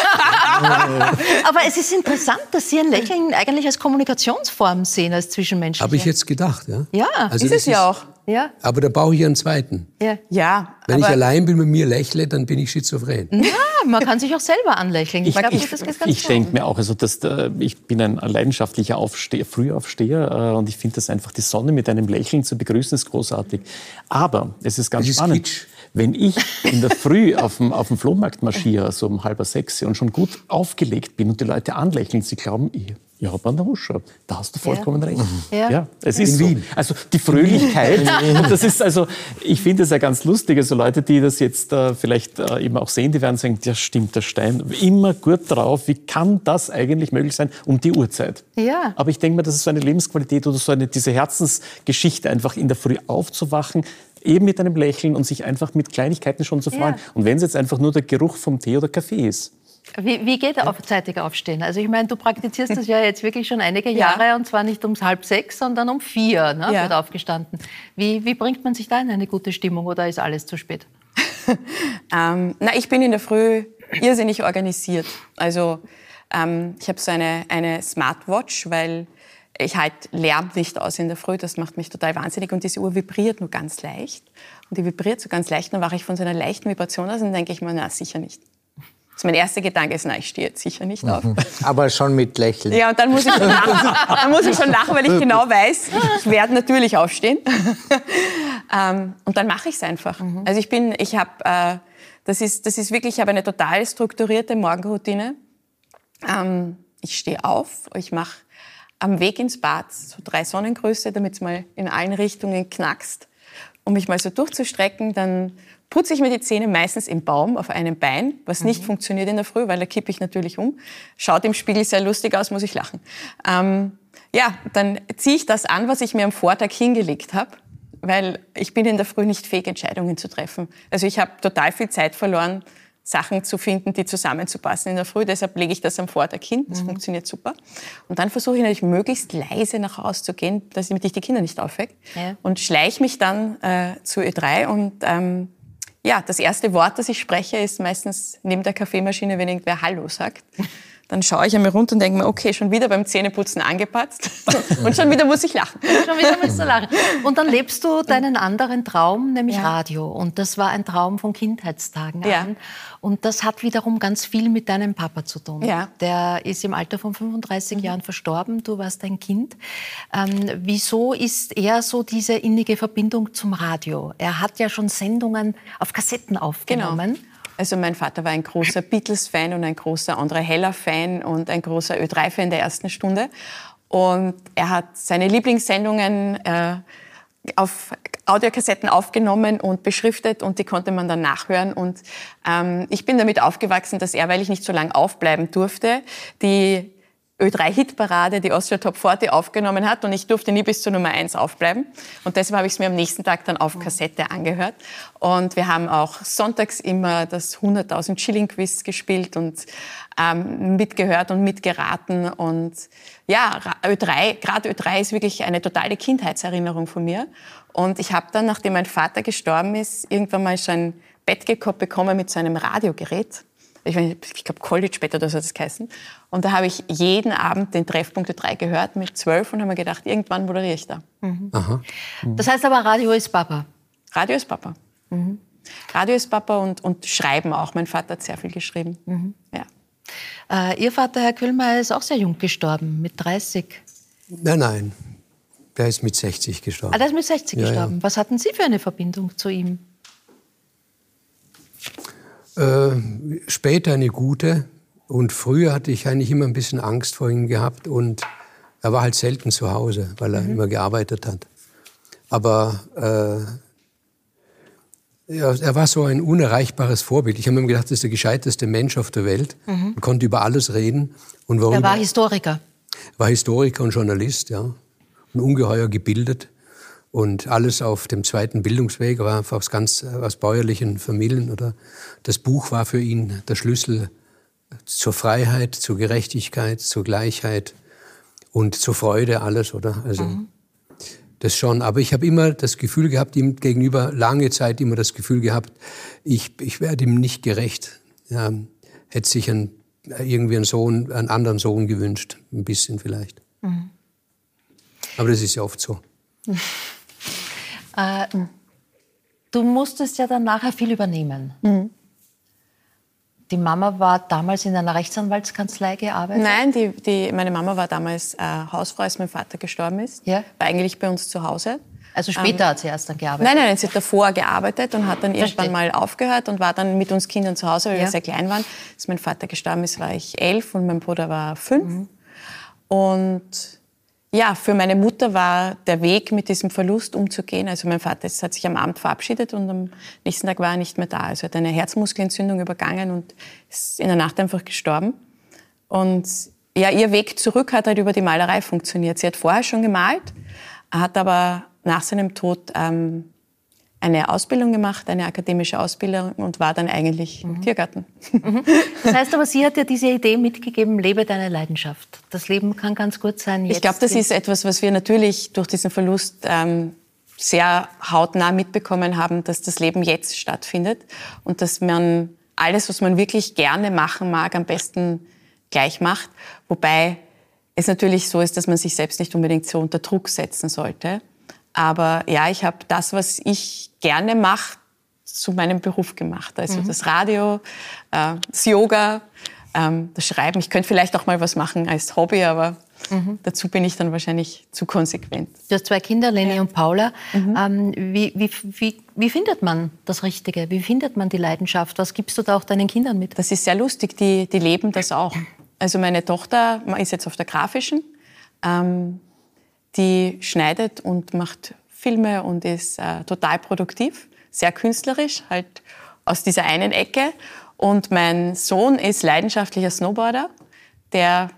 Aber es ist interessant, dass Sie ein Lächeln eigentlich als Kommunikationsform sehen, als zwischenmenschliche. Habe ich jetzt gedacht, ja. Ja, also ist es ja auch. Ja. Aber da brauche ich einen zweiten. Ja. ja Wenn ich allein bin, mit mir lächle, dann bin ich schizophren. Ja, man kann sich auch selber anlächeln. Ich, ich, ich, ich denke mir auch, also das, äh, ich bin ein leidenschaftlicher Aufsteher, Frühaufsteher äh, und ich finde das einfach, die Sonne mit einem Lächeln zu begrüßen, ist großartig. Aber es ist ganz das spannend. Ist wenn ich in der Früh auf dem, auf dem Flohmarkt marschiere, so um halber sechs und schon gut aufgelegt bin und die Leute anlächeln, sie glauben, ich, ich habe eine Husche. Da hast du vollkommen ja. recht. Ja. ja. es ist in so. Wien. Also die Fröhlichkeit. das ist also, ich finde es ja ganz lustig. Also Leute, die das jetzt äh, vielleicht äh, eben auch sehen, die werden sagen, ja stimmt, der Stein immer gut drauf. Wie kann das eigentlich möglich sein um die Uhrzeit? Ja. Aber ich denke mir, das ist so eine Lebensqualität oder so eine, diese Herzensgeschichte, einfach in der Früh aufzuwachen, eben mit einem Lächeln und sich einfach mit Kleinigkeiten schon zu freuen. Ja. Und wenn es jetzt einfach nur der Geruch vom Tee oder Kaffee ist. Wie, wie geht auf zeitig aufstehen? Also ich meine, du praktizierst das ja jetzt wirklich schon einige Jahre ja. und zwar nicht um halb sechs, sondern um vier ne, ja. wird aufgestanden. Wie, wie bringt man sich da in eine gute Stimmung oder ist alles zu spät? ähm, na, ich bin in der Früh irrsinnig organisiert. Also ähm, ich habe so eine, eine Smartwatch, weil ich halte Lärm nicht aus in der Früh, das macht mich total wahnsinnig und diese Uhr vibriert nur ganz leicht. Und die vibriert so ganz leicht, dann wache ich von so einer leichten Vibration aus und dann denke ich mir, na sicher nicht. Ist mein erster Gedanke, ist, na, ich stehe jetzt sicher nicht auf. Aber schon mit Lächeln. Ja, und dann muss ich schon lachen, dann muss ich schon lachen weil ich genau weiß, ich werde natürlich aufstehen. Ähm, und dann mache ich es einfach. Mhm. Also ich bin, ich habe, äh, das, ist, das ist wirklich, ich habe eine total strukturierte Morgenroutine. Ähm, ich stehe auf, ich mache am Weg ins Bad so drei Sonnengröße, damit es mal in allen Richtungen knackst, um mich mal so durchzustrecken. Dann putze ich mir die Zähne meistens im Baum auf einem Bein, was nicht mhm. funktioniert in der Früh, weil da kippe ich natürlich um. Schaut im Spiegel sehr lustig aus, muss ich lachen. Ähm, ja, dann ziehe ich das an, was ich mir am Vortag hingelegt habe, weil ich bin in der Früh nicht fähig, Entscheidungen zu treffen. Also ich habe total viel Zeit verloren, Sachen zu finden, die zusammenzupassen in der Früh. Deshalb lege ich das am Vorderkind. Das mhm. funktioniert super. Und dann versuche ich natürlich möglichst leise nach Hause zu gehen, dass ich die Kinder nicht aufwecke. Ja. Und schleiche mich dann äh, zu Ö3 und ähm, ja, das erste Wort, das ich spreche, ist meistens neben der Kaffeemaschine, wenn irgendwer Hallo sagt. Dann schaue ich einmal runter und denke mir, okay, schon wieder beim Zähneputzen angepatzt und schon wieder muss ich lachen. schon wieder musst du lachen. Und dann lebst du deinen anderen Traum, nämlich ja. Radio. Und das war ein Traum von Kindheitstagen ja. an. Und das hat wiederum ganz viel mit deinem Papa zu tun. Ja. Der ist im Alter von 35 mhm. Jahren verstorben. Du warst ein Kind. Ähm, wieso ist er so diese innige Verbindung zum Radio? Er hat ja schon Sendungen auf Kassetten aufgenommen. Genau. Also mein Vater war ein großer Beatles-Fan und ein großer André Heller-Fan und ein großer Ö3-Fan der ersten Stunde. Und er hat seine Lieblingssendungen äh, auf Audiokassetten aufgenommen und beschriftet und die konnte man dann nachhören. Und ähm, ich bin damit aufgewachsen, dass er, weil ich nicht so lange aufbleiben durfte, die Ö3-Hitparade, die Austria Top 40 aufgenommen hat und ich durfte nie bis zur Nummer 1 aufbleiben. Und deshalb habe ich es mir am nächsten Tag dann auf Kassette angehört. Und wir haben auch sonntags immer das 100.000 Schilling Quiz gespielt und ähm, mitgehört und mitgeraten. Und ja, Ö3, gerade Ö3 ist wirklich eine totale Kindheitserinnerung von mir. Und ich habe dann, nachdem mein Vater gestorben ist, irgendwann mal so ein Bettgekorb bekommen mit so einem Radiogerät ich, ich glaube College später, das hat es geheißen. Und da habe ich jeden Abend den Treffpunkte 3 gehört mit zwölf und habe mir gedacht, irgendwann moderiere ich da. Mhm. Mhm. Das heißt aber, Radio ist Papa. Radio ist Papa. Mhm. Radio ist Papa und, und Schreiben auch. Mein Vater hat sehr viel geschrieben. Mhm. Ja. Äh, Ihr Vater, Herr Kühlmeier, ist auch sehr jung gestorben, mit 30. Nein, nein. Der ist mit 60 gestorben. Ah, der ist mit 60 ja, gestorben. Ja. Was hatten Sie für eine Verbindung zu ihm? Äh, später eine gute. Und früher hatte ich eigentlich immer ein bisschen Angst vor ihm gehabt. Und er war halt selten zu Hause, weil er mhm. immer gearbeitet hat. Aber äh, ja, er war so ein unerreichbares Vorbild. Ich habe mir gedacht, das ist der gescheiteste Mensch auf der Welt. Mhm. Er konnte über alles reden. Und warum? Er war Historiker. War Historiker und Journalist, ja. Und ungeheuer gebildet und alles auf dem zweiten Bildungsweg, war aus ganz aus bäuerlichen Familien oder das Buch war für ihn der Schlüssel zur Freiheit, zur Gerechtigkeit, zur Gleichheit und zur Freude alles, oder? Also mhm. das schon. Aber ich habe immer das Gefühl gehabt, ihm gegenüber lange Zeit immer das Gefühl gehabt, ich, ich werde ihm nicht gerecht. Ja, hätte sich ein, irgendwie einen Sohn, einen anderen Sohn gewünscht, ein bisschen vielleicht. Mhm. Aber das ist ja oft so. Äh, du musstest ja dann nachher viel übernehmen. Mhm. Die Mama war damals in einer Rechtsanwaltskanzlei gearbeitet? Nein, die, die, meine Mama war damals äh, Hausfrau, als mein Vater gestorben ist. Ja. War eigentlich bei uns zu Hause. Also später ähm, hat sie erst dann gearbeitet? Nein, nein, sie hat davor gearbeitet und hat dann Versteht. irgendwann mal aufgehört und war dann mit uns Kindern zu Hause, weil ja. wir sehr klein waren. Als mein Vater gestorben ist, war ich elf und mein Bruder war fünf. Mhm. Und ja, für meine Mutter war der Weg, mit diesem Verlust umzugehen. Also mein Vater hat sich am Abend verabschiedet und am nächsten Tag war er nicht mehr da. Also er hat eine Herzmuskelentzündung übergangen und ist in der Nacht einfach gestorben. Und ja, ihr Weg zurück hat halt über die Malerei funktioniert. Sie hat vorher schon gemalt, hat aber nach seinem Tod ähm, eine Ausbildung gemacht, eine akademische Ausbildung und war dann eigentlich mhm. im Tiergarten. Mhm. Das heißt aber, sie hat dir diese Idee mitgegeben, lebe deine Leidenschaft. Das Leben kann ganz gut sein. Ich glaube, das ist etwas, was wir natürlich durch diesen Verlust ähm, sehr hautnah mitbekommen haben, dass das Leben jetzt stattfindet und dass man alles, was man wirklich gerne machen mag, am besten gleich macht. Wobei es natürlich so ist, dass man sich selbst nicht unbedingt so unter Druck setzen sollte. Aber ja, ich habe das, was ich gerne mache, zu meinem Beruf gemacht. Also mhm. das Radio, äh, das Yoga, ähm, das Schreiben. Ich könnte vielleicht auch mal was machen als Hobby, aber mhm. dazu bin ich dann wahrscheinlich zu konsequent. Du hast zwei Kinder, Leni ja. und Paula. Mhm. Ähm, wie, wie, wie, wie findet man das Richtige? Wie findet man die Leidenschaft? Was gibst du da auch deinen Kindern mit? Das ist sehr lustig. Die, die leben das auch. Also meine Tochter ist jetzt auf der Grafischen. Ähm, die schneidet und macht Filme und ist äh, total produktiv, sehr künstlerisch, halt aus dieser einen Ecke. Und mein Sohn ist leidenschaftlicher Snowboarder. Der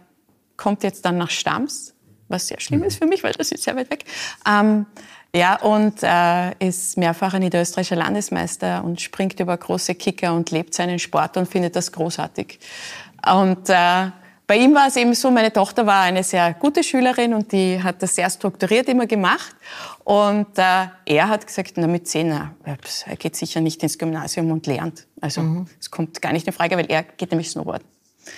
kommt jetzt dann nach Stams, was sehr schlimm ist für mich, weil das ist sehr weit weg. Ähm, Ja, und äh, ist mehrfacher niederösterreichischer Landesmeister und springt über große Kicker und lebt seinen Sport und findet das großartig. Und äh, bei ihm war es eben so, meine Tochter war eine sehr gute Schülerin und die hat das sehr strukturiert immer gemacht. Und äh, er hat gesagt, na mit zehn, na, er geht sicher nicht ins Gymnasium und lernt. Also mhm. es kommt gar nicht in Frage, weil er geht nämlich Snowboarden.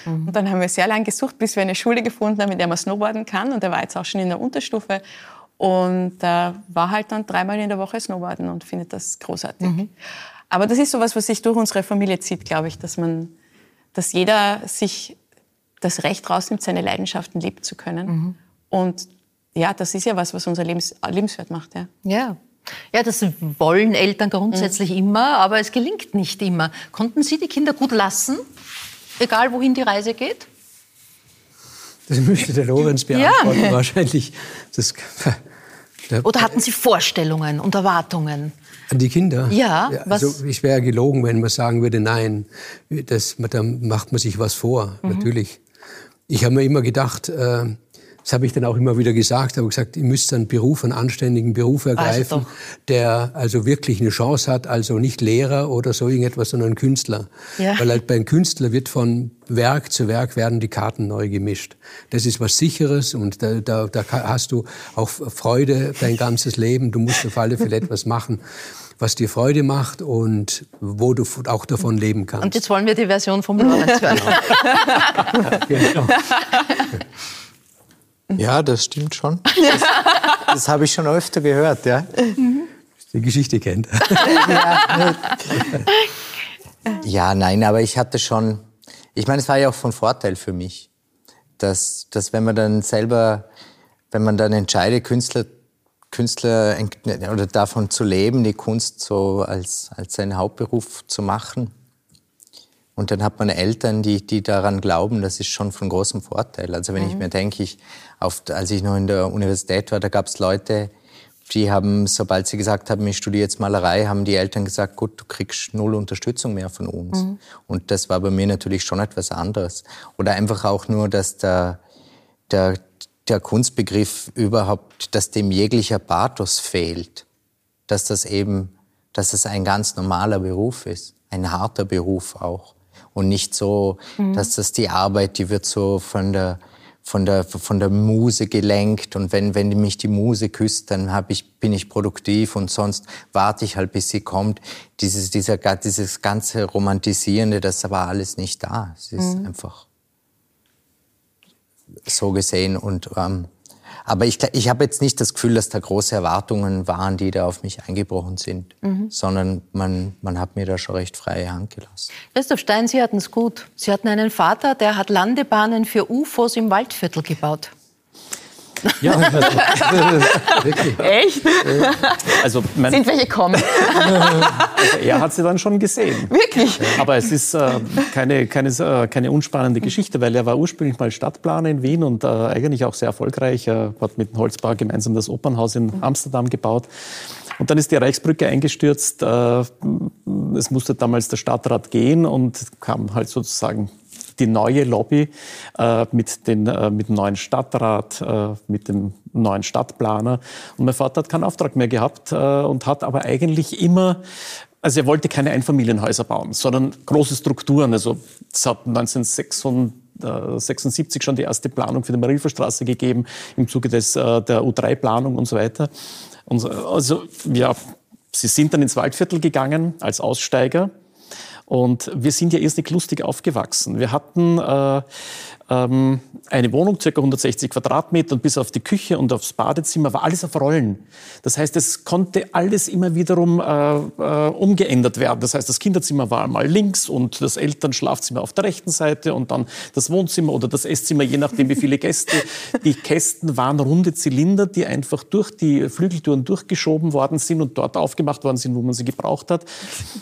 Mhm. Und dann haben wir sehr lange gesucht, bis wir eine Schule gefunden haben, in der man Snowboarden kann. Und er war jetzt auch schon in der Unterstufe. Und äh, war halt dann dreimal in der Woche Snowboarden und findet das großartig. Mhm. Aber das ist sowas, was sich durch unsere Familie zieht, glaube ich, dass man, dass jeder sich das Recht rausnimmt, seine Leidenschaften leben zu können. Mhm. Und ja, das ist ja was, was unser Lebens lebenswert macht. Ja. ja. Ja, das wollen Eltern grundsätzlich mhm. immer, aber es gelingt nicht immer. Konnten Sie die Kinder gut lassen, egal wohin die Reise geht? Das müsste der Lorenz beantworten, ja. wahrscheinlich. Das, Oder hatten Sie Vorstellungen und Erwartungen? An die Kinder? Ja. also ich wäre gelogen, wenn man sagen würde, nein, das, da macht man sich was vor, mhm. natürlich. Ich habe mir immer gedacht, äh, das habe ich dann auch immer wieder gesagt, habe gesagt, ihr müsst einen Beruf, einen anständigen Beruf ergreifen, also der also wirklich eine Chance hat, also nicht Lehrer oder so irgendetwas, sondern Künstler. Ja. Weil halt beim Künstler wird von Werk zu Werk werden die Karten neu gemischt. Das ist was Sicheres und da, da, da hast du auch Freude dein ganzes Leben. Du musst auf alle Fälle etwas machen was dir Freude macht und wo du auch davon leben kannst. Und jetzt wollen wir die Version vom Lorenz hören. genau. Ja, das stimmt schon. Das, das habe ich schon öfter gehört, ja. Die Geschichte kennt. Ja. ja, nein, aber ich hatte schon, ich meine, es war ja auch von Vorteil für mich, dass, dass wenn man dann selber, wenn man dann entscheidet, Künstler, Künstler oder davon zu leben, die Kunst so als, als seinen Hauptberuf zu machen, und dann hat man Eltern, die, die daran glauben, das ist schon von großem Vorteil. Also wenn mhm. ich mir denke, ich, auf, als ich noch in der Universität war, da gab es Leute, die haben, sobald sie gesagt haben, ich studiere jetzt Malerei, haben die Eltern gesagt, gut, du kriegst null Unterstützung mehr von uns. Mhm. Und das war bei mir natürlich schon etwas anderes. Oder einfach auch nur, dass der, der, der Kunstbegriff überhaupt, dass dem jeglicher Pathos fehlt. Dass das eben, dass es ein ganz normaler Beruf ist. Ein harter Beruf auch und nicht so, mhm. dass das die Arbeit, die wird so von der von der von der Muse gelenkt und wenn wenn mich die Muse küsst, dann hab ich bin ich produktiv und sonst warte ich halt bis sie kommt. Dieses dieser dieses ganze romantisierende, das war alles nicht da. Es ist mhm. einfach so gesehen und ähm, aber ich, ich habe jetzt nicht das Gefühl, dass da große Erwartungen waren, die da auf mich eingebrochen sind, mhm. sondern man, man hat mir da schon recht freie Hand gelassen. Christoph Stein, Sie hatten es gut. Sie hatten einen Vater, der hat Landebahnen für UFOs im Waldviertel gebaut. Ja, also, wirklich. Echt? Also mein, Sind welche kommen? Also er hat sie dann schon gesehen. Wirklich? Aber es ist äh, keine, keine, äh, keine unspannende Geschichte, weil er war ursprünglich mal Stadtplaner in Wien und äh, eigentlich auch sehr erfolgreich. Er hat mit dem Holzbauer gemeinsam das Opernhaus in Amsterdam gebaut. Und dann ist die Reichsbrücke eingestürzt. Äh, es musste damals der Stadtrat gehen und kam halt sozusagen die neue Lobby äh, mit, den, äh, mit dem neuen Stadtrat, äh, mit dem neuen Stadtplaner. Und mein Vater hat keinen Auftrag mehr gehabt äh, und hat aber eigentlich immer also er wollte keine Einfamilienhäuser bauen, sondern große Strukturen. Also es hat 1976 schon die erste Planung für die Marilferstraße gegeben, im Zuge des, äh, der U3-Planung und so weiter. Und also ja, sie sind dann ins Waldviertel gegangen als Aussteiger. Und wir sind ja erst nicht lustig aufgewachsen. Wir hatten äh, ähm, eine Wohnung, ca. 160 Quadratmeter und bis auf die Küche und aufs Badezimmer war alles auf Rollen. Das heißt, es konnte alles immer wiederum äh, äh, umgeändert werden. Das heißt, das Kinderzimmer war mal links und das Elternschlafzimmer auf der rechten Seite und dann das Wohnzimmer oder das Esszimmer, je nachdem wie viele Gäste. Die Kästen waren runde Zylinder, die einfach durch die Flügeltüren durchgeschoben worden sind und dort aufgemacht worden sind, wo man sie gebraucht hat.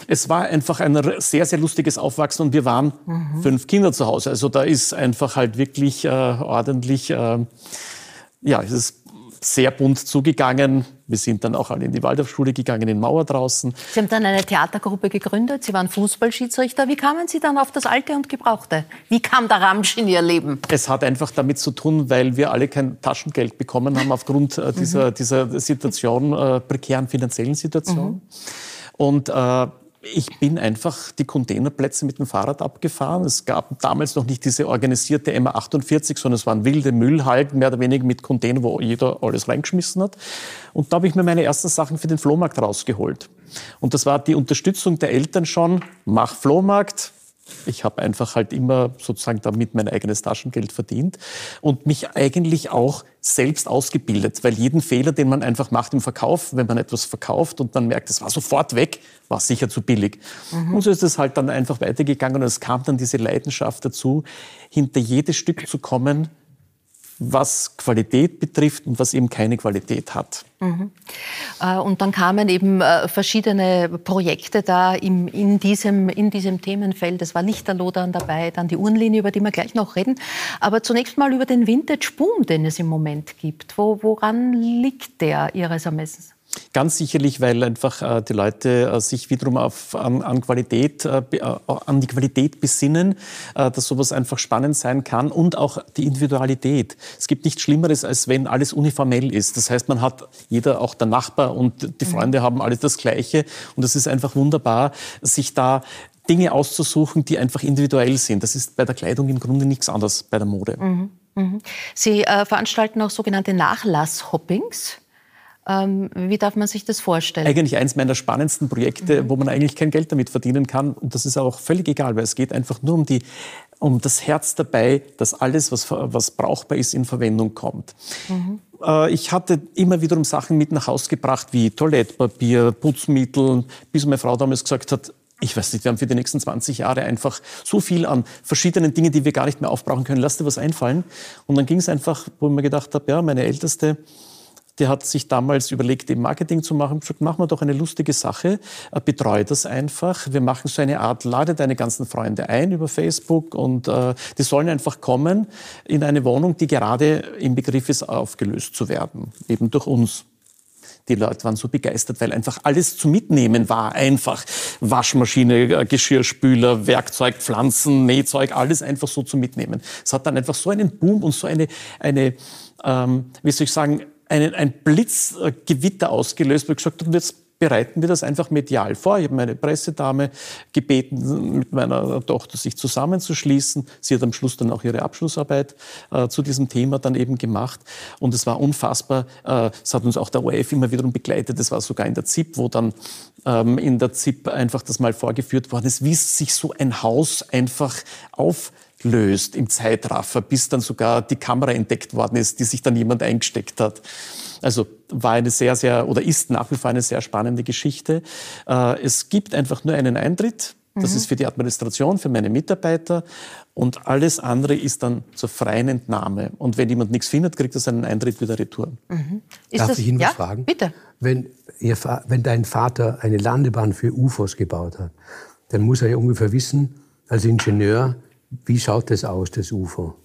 Es war einfach ein sehr, sehr lustiges Aufwachsen und wir waren mhm. fünf Kinder zu Hause. Also da ist einfach halt wirklich äh, ordentlich, äh, ja, es ist sehr bunt zugegangen. Wir sind dann auch alle in die Waldorfschule gegangen, in Mauer draußen. Sie haben dann eine Theatergruppe gegründet, Sie waren Fußballschiedsrichter. Wie kamen Sie dann auf das Alte und Gebrauchte? Wie kam der Ramsch in Ihr Leben? Es hat einfach damit zu tun, weil wir alle kein Taschengeld bekommen haben aufgrund äh, dieser, mhm. dieser Situation, äh, prekären finanziellen Situation. Mhm. Und äh, ich bin einfach die Containerplätze mit dem Fahrrad abgefahren. Es gab damals noch nicht diese organisierte MA48, sondern es waren wilde Müllhalden, mehr oder weniger mit Container, wo jeder alles reingeschmissen hat. Und da habe ich mir meine ersten Sachen für den Flohmarkt rausgeholt. Und das war die Unterstützung der Eltern schon. Mach Flohmarkt, ich habe einfach halt immer sozusagen damit mein eigenes Taschengeld verdient und mich eigentlich auch selbst ausgebildet, weil jeden Fehler, den man einfach macht im Verkauf, wenn man etwas verkauft und man merkt, es war sofort weg, war sicher zu billig. Mhm. Und so ist es halt dann einfach weitergegangen und es kam dann diese Leidenschaft dazu, hinter jedes Stück zu kommen, was Qualität betrifft und was eben keine Qualität hat. Mhm. Äh, und dann kamen eben äh, verschiedene Projekte da in, diesem, in diesem Themenfeld. Es war Lichterlodern dabei, dann die Uhrenlinie, über die wir gleich noch reden. Aber zunächst mal über den Vintage-Boom, den es im Moment gibt. Wo, woran liegt der Ihres Ermessens? Ganz sicherlich, weil einfach äh, die Leute äh, sich wiederum auf, an, an, Qualität, äh, äh an die Qualität besinnen, äh, dass sowas einfach spannend sein kann und auch die Individualität. Es gibt nichts Schlimmeres, als wenn alles uniformell ist. Das heißt, man hat jeder, auch der Nachbar und die mhm. Freunde mhm. haben alle das Gleiche und es ist einfach wunderbar, sich da Dinge auszusuchen, die einfach individuell sind. Das ist bei der Kleidung im Grunde nichts anderes bei der Mode. Mhm. Mhm. Sie äh, veranstalten auch sogenannte Nachlasshoppings. Ähm, wie darf man sich das vorstellen? Eigentlich eines meiner spannendsten Projekte, mhm. wo man eigentlich kein Geld damit verdienen kann. Und das ist auch völlig egal, weil es geht einfach nur um, die, um das Herz dabei, dass alles, was, was brauchbar ist, in Verwendung kommt. Mhm. Äh, ich hatte immer wiederum Sachen mit nach Hause gebracht, wie Toilettpapier, Putzmittel, bis meine Frau damals gesagt hat, ich weiß nicht, wir haben für die nächsten 20 Jahre einfach so viel an verschiedenen Dingen, die wir gar nicht mehr aufbrauchen können. Lass dir was einfallen. Und dann ging es einfach, wo ich mir gedacht habe, ja, meine Älteste, der hat sich damals überlegt, eben Marketing zu machen. Gesagt, machen wir doch eine lustige Sache, äh, betreue das einfach. Wir machen so eine Art, lade deine ganzen Freunde ein über Facebook und äh, die sollen einfach kommen in eine Wohnung, die gerade im Begriff ist, aufgelöst zu werden, eben durch uns. Die Leute waren so begeistert, weil einfach alles zu mitnehmen war. Einfach Waschmaschine, äh, Geschirrspüler, Werkzeug, Pflanzen, Nähzeug, alles einfach so zu mitnehmen. Es hat dann einfach so einen Boom und so eine, eine ähm, wie soll ich sagen, einen, ein Blitzgewitter ausgelöst, wo ich gesagt habe, und jetzt bereiten wir das einfach medial vor. Ich habe meine Pressedame gebeten, mit meiner Tochter sich zusammenzuschließen. Sie hat am Schluss dann auch ihre Abschlussarbeit äh, zu diesem Thema dann eben gemacht. Und es war unfassbar. Äh, es hat uns auch der ORF immer wiederum begleitet. Es war sogar in der ZIP, wo dann ähm, in der ZIP einfach das mal vorgeführt worden ist, wie sich so ein Haus einfach auf löst im Zeitraffer, bis dann sogar die Kamera entdeckt worden ist, die sich dann jemand eingesteckt hat. Also war eine sehr, sehr, oder ist nach wie vor eine sehr spannende Geschichte. Äh, es gibt einfach nur einen Eintritt. Das mhm. ist für die Administration, für meine Mitarbeiter. Und alles andere ist dann zur freien Entnahme. Und wenn jemand nichts findet, kriegt er seinen Eintritt wieder retour. Mhm. Darf das, ich Ihnen ja? was fragen? Bitte. Wenn, Ihr, wenn dein Vater eine Landebahn für UFOs gebaut hat, dann muss er ja ungefähr wissen, als Ingenieur, wie schaut das aus, das UFO?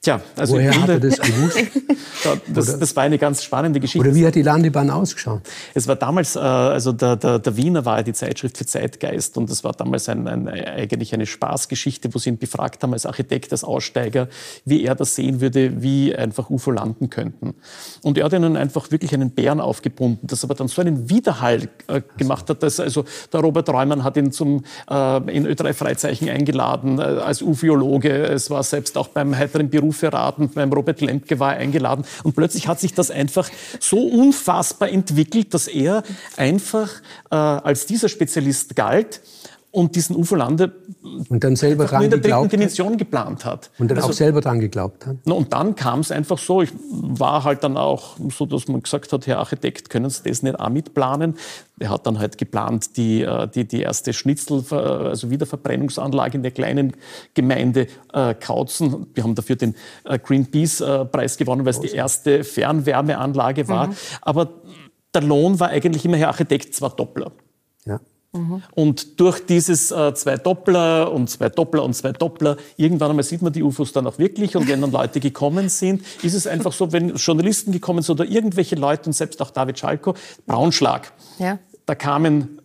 Tja, also Woher hat er das gewusst? das, das, war eine ganz spannende Geschichte. Oder wie hat die Landebahn ausgeschaut? Es war damals, äh, also der, der, der Wiener war ja die Zeitschrift für Zeitgeist und es war damals ein, ein, eigentlich eine Spaßgeschichte, wo sie ihn befragt haben als Architekt, als Aussteiger, wie er das sehen würde, wie einfach UFO landen könnten. Und er hat ihnen einfach wirklich einen Bären aufgebunden, das aber dann so einen Widerhall äh, gemacht hat, dass also der Robert Reumann hat ihn zum, äh, in Ö3 Freizeichen eingeladen als Ufiologe. Es war selbst auch beim heiteren Beruf Berufsverraten beim Robert Lemke war eingeladen. Und plötzlich hat sich das einfach so unfassbar entwickelt, dass er einfach äh, als dieser Spezialist galt und diesen UFO-Lande und dann selber dran in der dritten Dimension geplant hat. Und dann also, auch selber dran geglaubt hat. Und dann kam es einfach so. Ich war halt dann auch so, dass man gesagt hat, Herr Architekt, können Sie das nicht auch mitplanen? Er hat dann halt geplant, die, äh, die, die erste Schnitzel, also Wiederverbrennungsanlage in der kleinen Gemeinde äh, Kautzen. Wir haben dafür den äh, Greenpeace-Preis gewonnen, weil es die erste Fernwärmeanlage war. Mhm. Aber der Lohn war eigentlich immer, Herr Architekt, zwar Doppler. Ja. Mhm. Und durch dieses äh, zwei Doppler und zwei Doppler und zwei Doppler, irgendwann einmal sieht man die UFOs dann auch wirklich. Und wenn dann Leute gekommen sind, ist es einfach so, wenn Journalisten gekommen sind oder irgendwelche Leute und selbst auch David Schalko, Braunschlag. Ja. Da kamen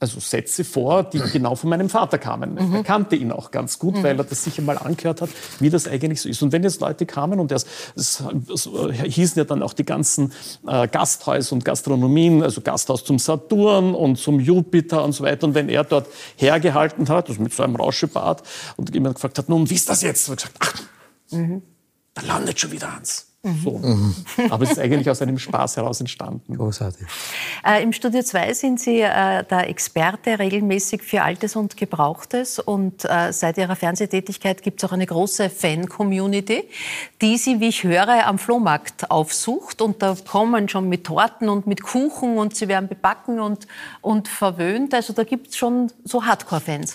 also Sätze vor, die genau von meinem Vater kamen. Mhm. Er kannte ihn auch ganz gut, mhm. weil er das sicher mal angehört hat, wie das eigentlich so ist. Und wenn jetzt Leute kamen und es, es, es hießen ja dann auch die ganzen äh, Gasthäuser und Gastronomien, also Gasthaus zum Saturn und zum Jupiter und so weiter. Und wenn er dort hergehalten hat, also mit so einem Rauschebart, und jemand gefragt hat, nun, wie ist das jetzt? Und gesagt, ach, mhm. da landet schon wieder eins. Mhm. So. Mhm. Aber es ist eigentlich aus einem Spaß heraus entstanden. Großartig. Äh, Im Studio 2 sind Sie äh, der Experte regelmäßig für Altes und Gebrauchtes. Und äh, seit Ihrer Fernsehtätigkeit gibt es auch eine große Fan-Community, die Sie, wie ich höre, am Flohmarkt aufsucht. Und da kommen schon mit Torten und mit Kuchen und sie werden bebacken und, und verwöhnt. Also da gibt es schon so Hardcore-Fans.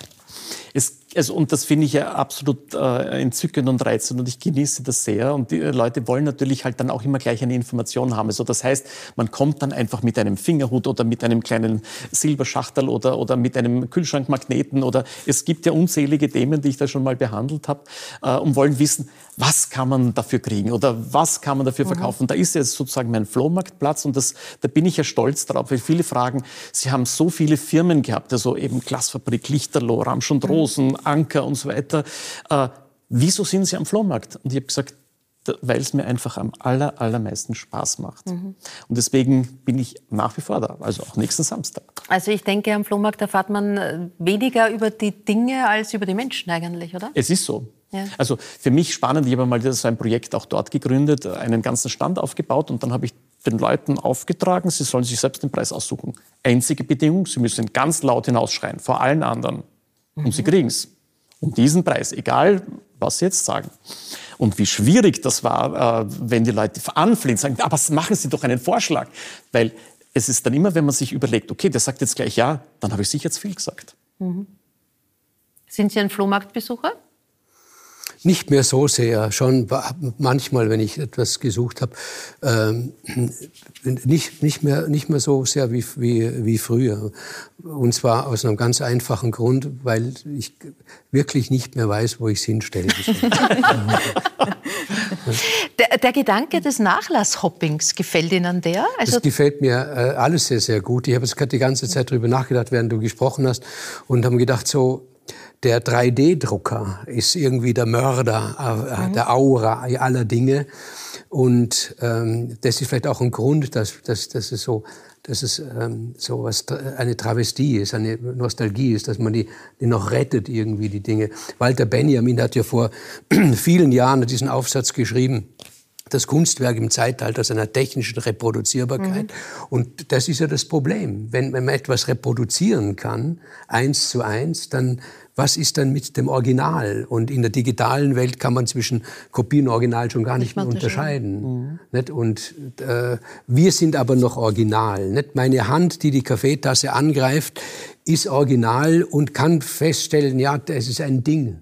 Es also, und das finde ich ja absolut äh, entzückend und reizend und ich genieße das sehr. Und die Leute wollen natürlich halt dann auch immer gleich eine Information haben. Also das heißt, man kommt dann einfach mit einem Fingerhut oder mit einem kleinen Silberschachtel oder, oder mit einem Kühlschrankmagneten oder es gibt ja unzählige Themen, die ich da schon mal behandelt habe äh, und wollen wissen, was kann man dafür kriegen oder was kann man dafür mhm. verkaufen. Mhm. Da ist jetzt sozusagen mein Flohmarktplatz und das, da bin ich ja stolz drauf, weil viele fragen, Sie haben so viele Firmen gehabt, also eben Glasfabrik, Lichterloh, Ramsch und Rosen, mhm. Anker und so weiter. Äh, wieso sind Sie am Flohmarkt? Und ich habe gesagt, weil es mir einfach am aller, allermeisten Spaß macht. Mhm. Und deswegen bin ich nach wie vor da, also auch nächsten Samstag. Also ich denke, am Flohmarkt erfahrt man äh, weniger über die Dinge als über die Menschen eigentlich, oder? Es ist so. Ja. Also für mich spannend, ich habe mal so ein Projekt auch dort gegründet, einen ganzen Stand aufgebaut und dann habe ich den Leuten aufgetragen, sie sollen sich selbst den Preis aussuchen. Einzige Bedingung, sie müssen ganz laut hinausschreien, vor allen anderen. Und sie mhm. kriegen es um diesen Preis, egal was Sie jetzt sagen. Und wie schwierig das war, äh, wenn die Leute anflehen, sagen, aber machen Sie doch einen Vorschlag. Weil es ist dann immer, wenn man sich überlegt, okay, der sagt jetzt gleich ja, dann habe ich sicher jetzt viel gesagt. Mhm. Sind Sie ein Flohmarktbesucher? Nicht mehr so sehr, schon manchmal, wenn ich etwas gesucht habe, ähm, nicht, nicht, mehr, nicht mehr so sehr wie, wie, wie früher. Und zwar aus einem ganz einfachen Grund, weil ich wirklich nicht mehr weiß, wo ich es hinstellen soll. der, der, Gedanke des Nachlasshoppings, gefällt Ihnen der? Also das gefällt mir äh, alles sehr, sehr gut. Ich habe jetzt gerade die ganze Zeit darüber nachgedacht, während du gesprochen hast und habe gedacht, so, der 3D-Drucker ist irgendwie der Mörder äh, mhm. der Aura aller Dinge. Und ähm, das ist vielleicht auch ein Grund, dass, dass, dass es so, dass es ähm, so was eine Travestie ist, eine Nostalgie ist, dass man die, die noch rettet irgendwie die Dinge. Walter Benjamin hat ja vor vielen Jahren diesen Aufsatz geschrieben das Kunstwerk im Zeitalter seiner technischen Reproduzierbarkeit. Mhm. Und das ist ja das Problem. Wenn, wenn man etwas reproduzieren kann, eins zu eins, dann was ist dann mit dem Original? Und in der digitalen Welt kann man zwischen Kopie und Original schon gar nicht, nicht mehr unterscheiden. Mhm. Und äh, wir sind aber noch original. Nicht? Meine Hand, die die Kaffeetasse angreift, ist original und kann feststellen, ja, es ist ein Ding.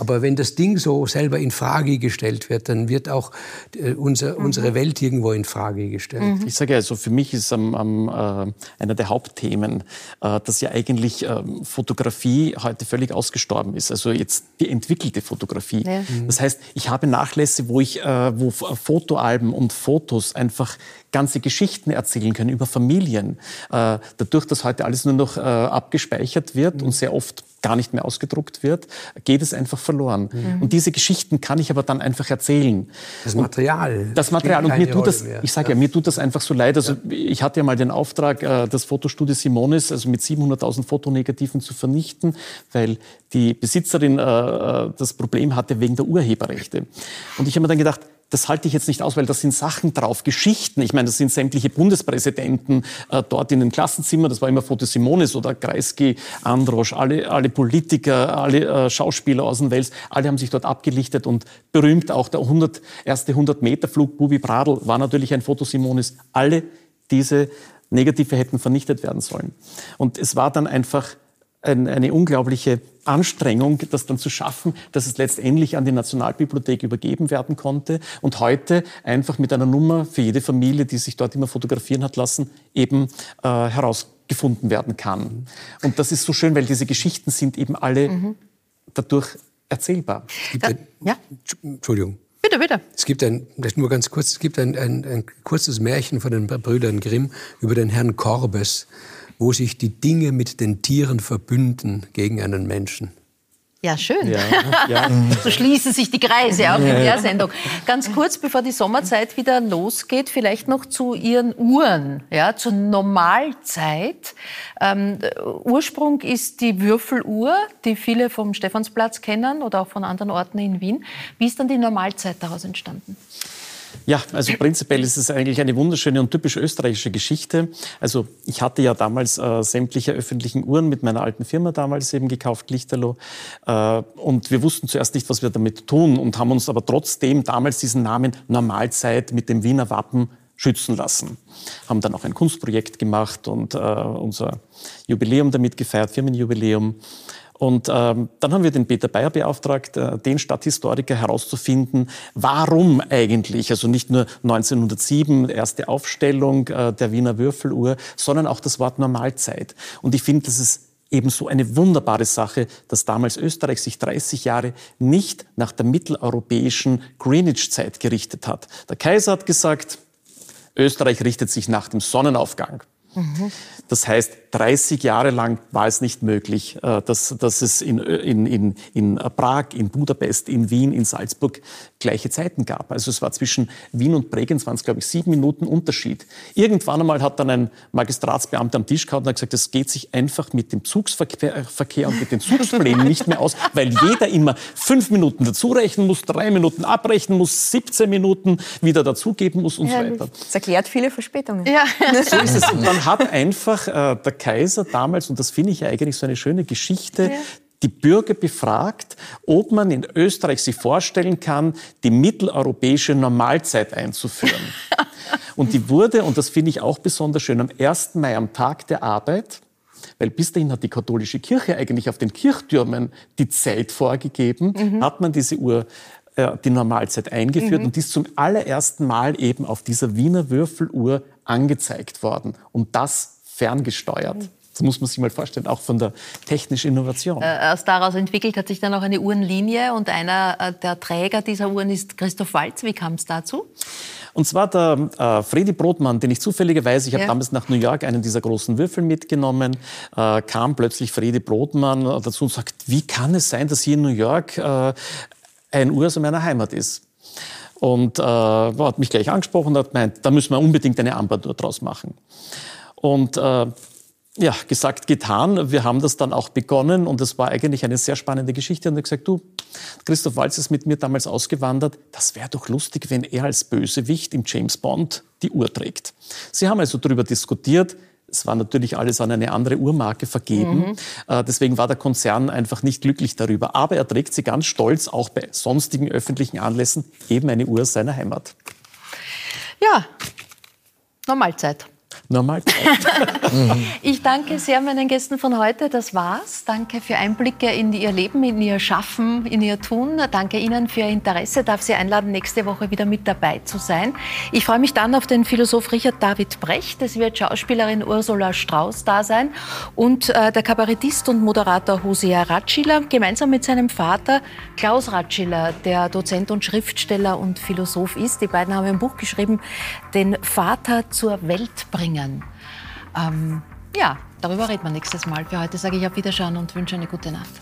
Aber wenn das Ding so selber in Frage gestellt wird, dann wird auch äh, unser, mhm. unsere Welt irgendwo in Frage gestellt. Mhm. Ich sage also, für mich ist am, am, äh, einer der Hauptthemen, äh, dass ja eigentlich äh, Fotografie heute völlig ausgestorben ist. Also jetzt die entwickelte Fotografie. Ja. Mhm. Das heißt, ich habe Nachlässe, wo ich, äh, wo Fotoalben und Fotos einfach ganze Geschichten erzählen können über Familien. Äh, dadurch, dass heute alles nur noch abgespeichert wird mhm. und sehr oft gar nicht mehr ausgedruckt wird, geht es einfach verloren. Mhm. Und diese Geschichten kann ich aber dann einfach erzählen. Das Material. Und das Material. Und mir tut das, ich sage ja. ja, mir tut das einfach so leid. Also ja. ich hatte ja mal den Auftrag, äh, das Fotostudio Simonis, also mit 700.000 Fotonegativen zu vernichten, weil die Besitzerin äh, äh, das Problem hatte wegen der Urheberrechte. Und ich habe mir dann gedacht, das halte ich jetzt nicht aus, weil da sind Sachen drauf, Geschichten. Ich meine, das sind sämtliche Bundespräsidenten äh, dort in den Klassenzimmern. Das war immer Foto Simonis oder Kreisky, Androsch, alle, alle Politiker, alle äh, Schauspieler aus dem Wels, alle haben sich dort abgelichtet und berühmt auch der 100, erste 100-Meter-Flug Bubi Pradl war natürlich ein Foto Simonis. Alle diese Negative hätten vernichtet werden sollen. Und es war dann einfach ein, eine unglaubliche Anstrengung, das dann zu schaffen, dass es letztendlich an die Nationalbibliothek übergeben werden konnte und heute einfach mit einer Nummer für jede Familie, die sich dort immer fotografieren hat lassen, eben äh, heraus gefunden werden kann. Und das ist so schön, weil diese Geschichten sind eben alle mhm. dadurch erzählbar. Ein, ja? Entschuldigung. Bitte, bitte. Es gibt ein, nur ganz kurz, es gibt ein, ein, ein kurzes Märchen von den Brüdern Grimm über den Herrn Korbes, wo sich die Dinge mit den Tieren verbünden gegen einen Menschen. Ja, schön. Ja, ja. so schließen sich die Kreise auch in der Sendung. Ganz kurz, bevor die Sommerzeit wieder losgeht, vielleicht noch zu Ihren Uhren, ja, zur Normalzeit. Ähm, Ursprung ist die Würfeluhr, die viele vom Stephansplatz kennen oder auch von anderen Orten in Wien. Wie ist dann die Normalzeit daraus entstanden? Ja, also prinzipiell ist es eigentlich eine wunderschöne und typisch österreichische Geschichte. Also ich hatte ja damals äh, sämtliche öffentlichen Uhren mit meiner alten Firma damals eben gekauft, Lichterloh. Äh, und wir wussten zuerst nicht, was wir damit tun und haben uns aber trotzdem damals diesen Namen Normalzeit mit dem Wiener Wappen schützen lassen. Haben dann auch ein Kunstprojekt gemacht und äh, unser Jubiläum damit gefeiert, Firmenjubiläum. Und ähm, dann haben wir den Peter Bayer beauftragt, äh, den Stadthistoriker herauszufinden, warum eigentlich, also nicht nur 1907 erste Aufstellung äh, der Wiener Würfeluhr, sondern auch das Wort Normalzeit. Und ich finde, das ist ebenso eine wunderbare Sache, dass damals Österreich sich 30 Jahre nicht nach der mitteleuropäischen Greenwich-Zeit gerichtet hat. Der Kaiser hat gesagt, Österreich richtet sich nach dem Sonnenaufgang. Mhm. Das heißt, 30 Jahre lang war es nicht möglich, äh, dass, dass es in, in, in, in Prag, in Budapest, in Wien, in Salzburg gleiche Zeiten gab. Also es war zwischen Wien und Bregenz waren es, glaube ich, sieben Minuten Unterschied. Irgendwann einmal hat dann ein Magistratsbeamter am Tisch gehabt und hat gesagt, es geht sich einfach mit dem Zugsverkehr und mit den Zugsplänen nicht mehr aus, weil jeder immer fünf Minuten dazurechnen muss, drei Minuten abrechnen muss, 17 Minuten wieder dazugeben muss und ja, so weiter. Das erklärt viele Verspätungen. Ja. So ist es. Und dann hat einfach äh, der Kaiser damals, und das finde ich ja eigentlich so eine schöne Geschichte, ja. die Bürger befragt, ob man in Österreich sich vorstellen kann, die mitteleuropäische Normalzeit einzuführen. und die wurde, und das finde ich auch besonders schön, am 1. Mai, am Tag der Arbeit, weil bis dahin hat die katholische Kirche eigentlich auf den Kirchtürmen die Zeit vorgegeben, mhm. hat man diese Uhr äh, die Normalzeit eingeführt mhm. und die ist zum allerersten Mal eben auf dieser Wiener Würfeluhr angezeigt worden und das ferngesteuert. Das muss man sich mal vorstellen, auch von der technischen Innovation. Äh, daraus entwickelt hat sich dann auch eine Uhrenlinie und einer äh, der Träger dieser Uhren ist Christoph Walz. Wie kam es dazu? Und zwar der äh, Freddy Brotmann, den ich zufälligerweise, ich habe ja. damals nach New York einen dieser großen Würfel mitgenommen, äh, kam plötzlich Freddy Brotmann dazu und sagt, wie kann es sein, dass hier in New York äh, ein Uhr aus meiner Heimat ist? Und äh, hat mich gleich angesprochen und hat gemeint, da müssen wir unbedingt eine Armbanduhr draus machen. Und äh, ja, gesagt, getan. Wir haben das dann auch begonnen und es war eigentlich eine sehr spannende Geschichte. Und er hat gesagt, du, Christoph Walz ist mit mir damals ausgewandert. Das wäre doch lustig, wenn er als Bösewicht im James Bond die Uhr trägt. Sie haben also darüber diskutiert. Es war natürlich alles an eine andere Uhrmarke vergeben. Mhm. Äh, deswegen war der Konzern einfach nicht glücklich darüber. Aber er trägt sie ganz stolz, auch bei sonstigen öffentlichen Anlässen, eben eine Uhr seiner Heimat. Ja, Normalzeit. Normalzeit. ich danke sehr meinen Gästen von heute. Das war's. Danke für Einblicke in Ihr Leben, in Ihr Schaffen, in Ihr Tun. Danke Ihnen für Ihr Interesse. Darf Sie einladen, nächste Woche wieder mit dabei zu sein. Ich freue mich dann auf den Philosoph Richard David Brecht. Es wird Schauspielerin Ursula Strauß da sein und äh, der Kabarettist und Moderator Hosea Ratschiller gemeinsam mit seinem Vater Klaus Ratschiller, der Dozent und Schriftsteller und Philosoph ist. Die beiden haben ein Buch geschrieben, den Vater zur Welt bringen. Ähm, ja, darüber reden wir nächstes Mal. Für heute sage ich auf Wiederschauen und wünsche eine gute Nacht.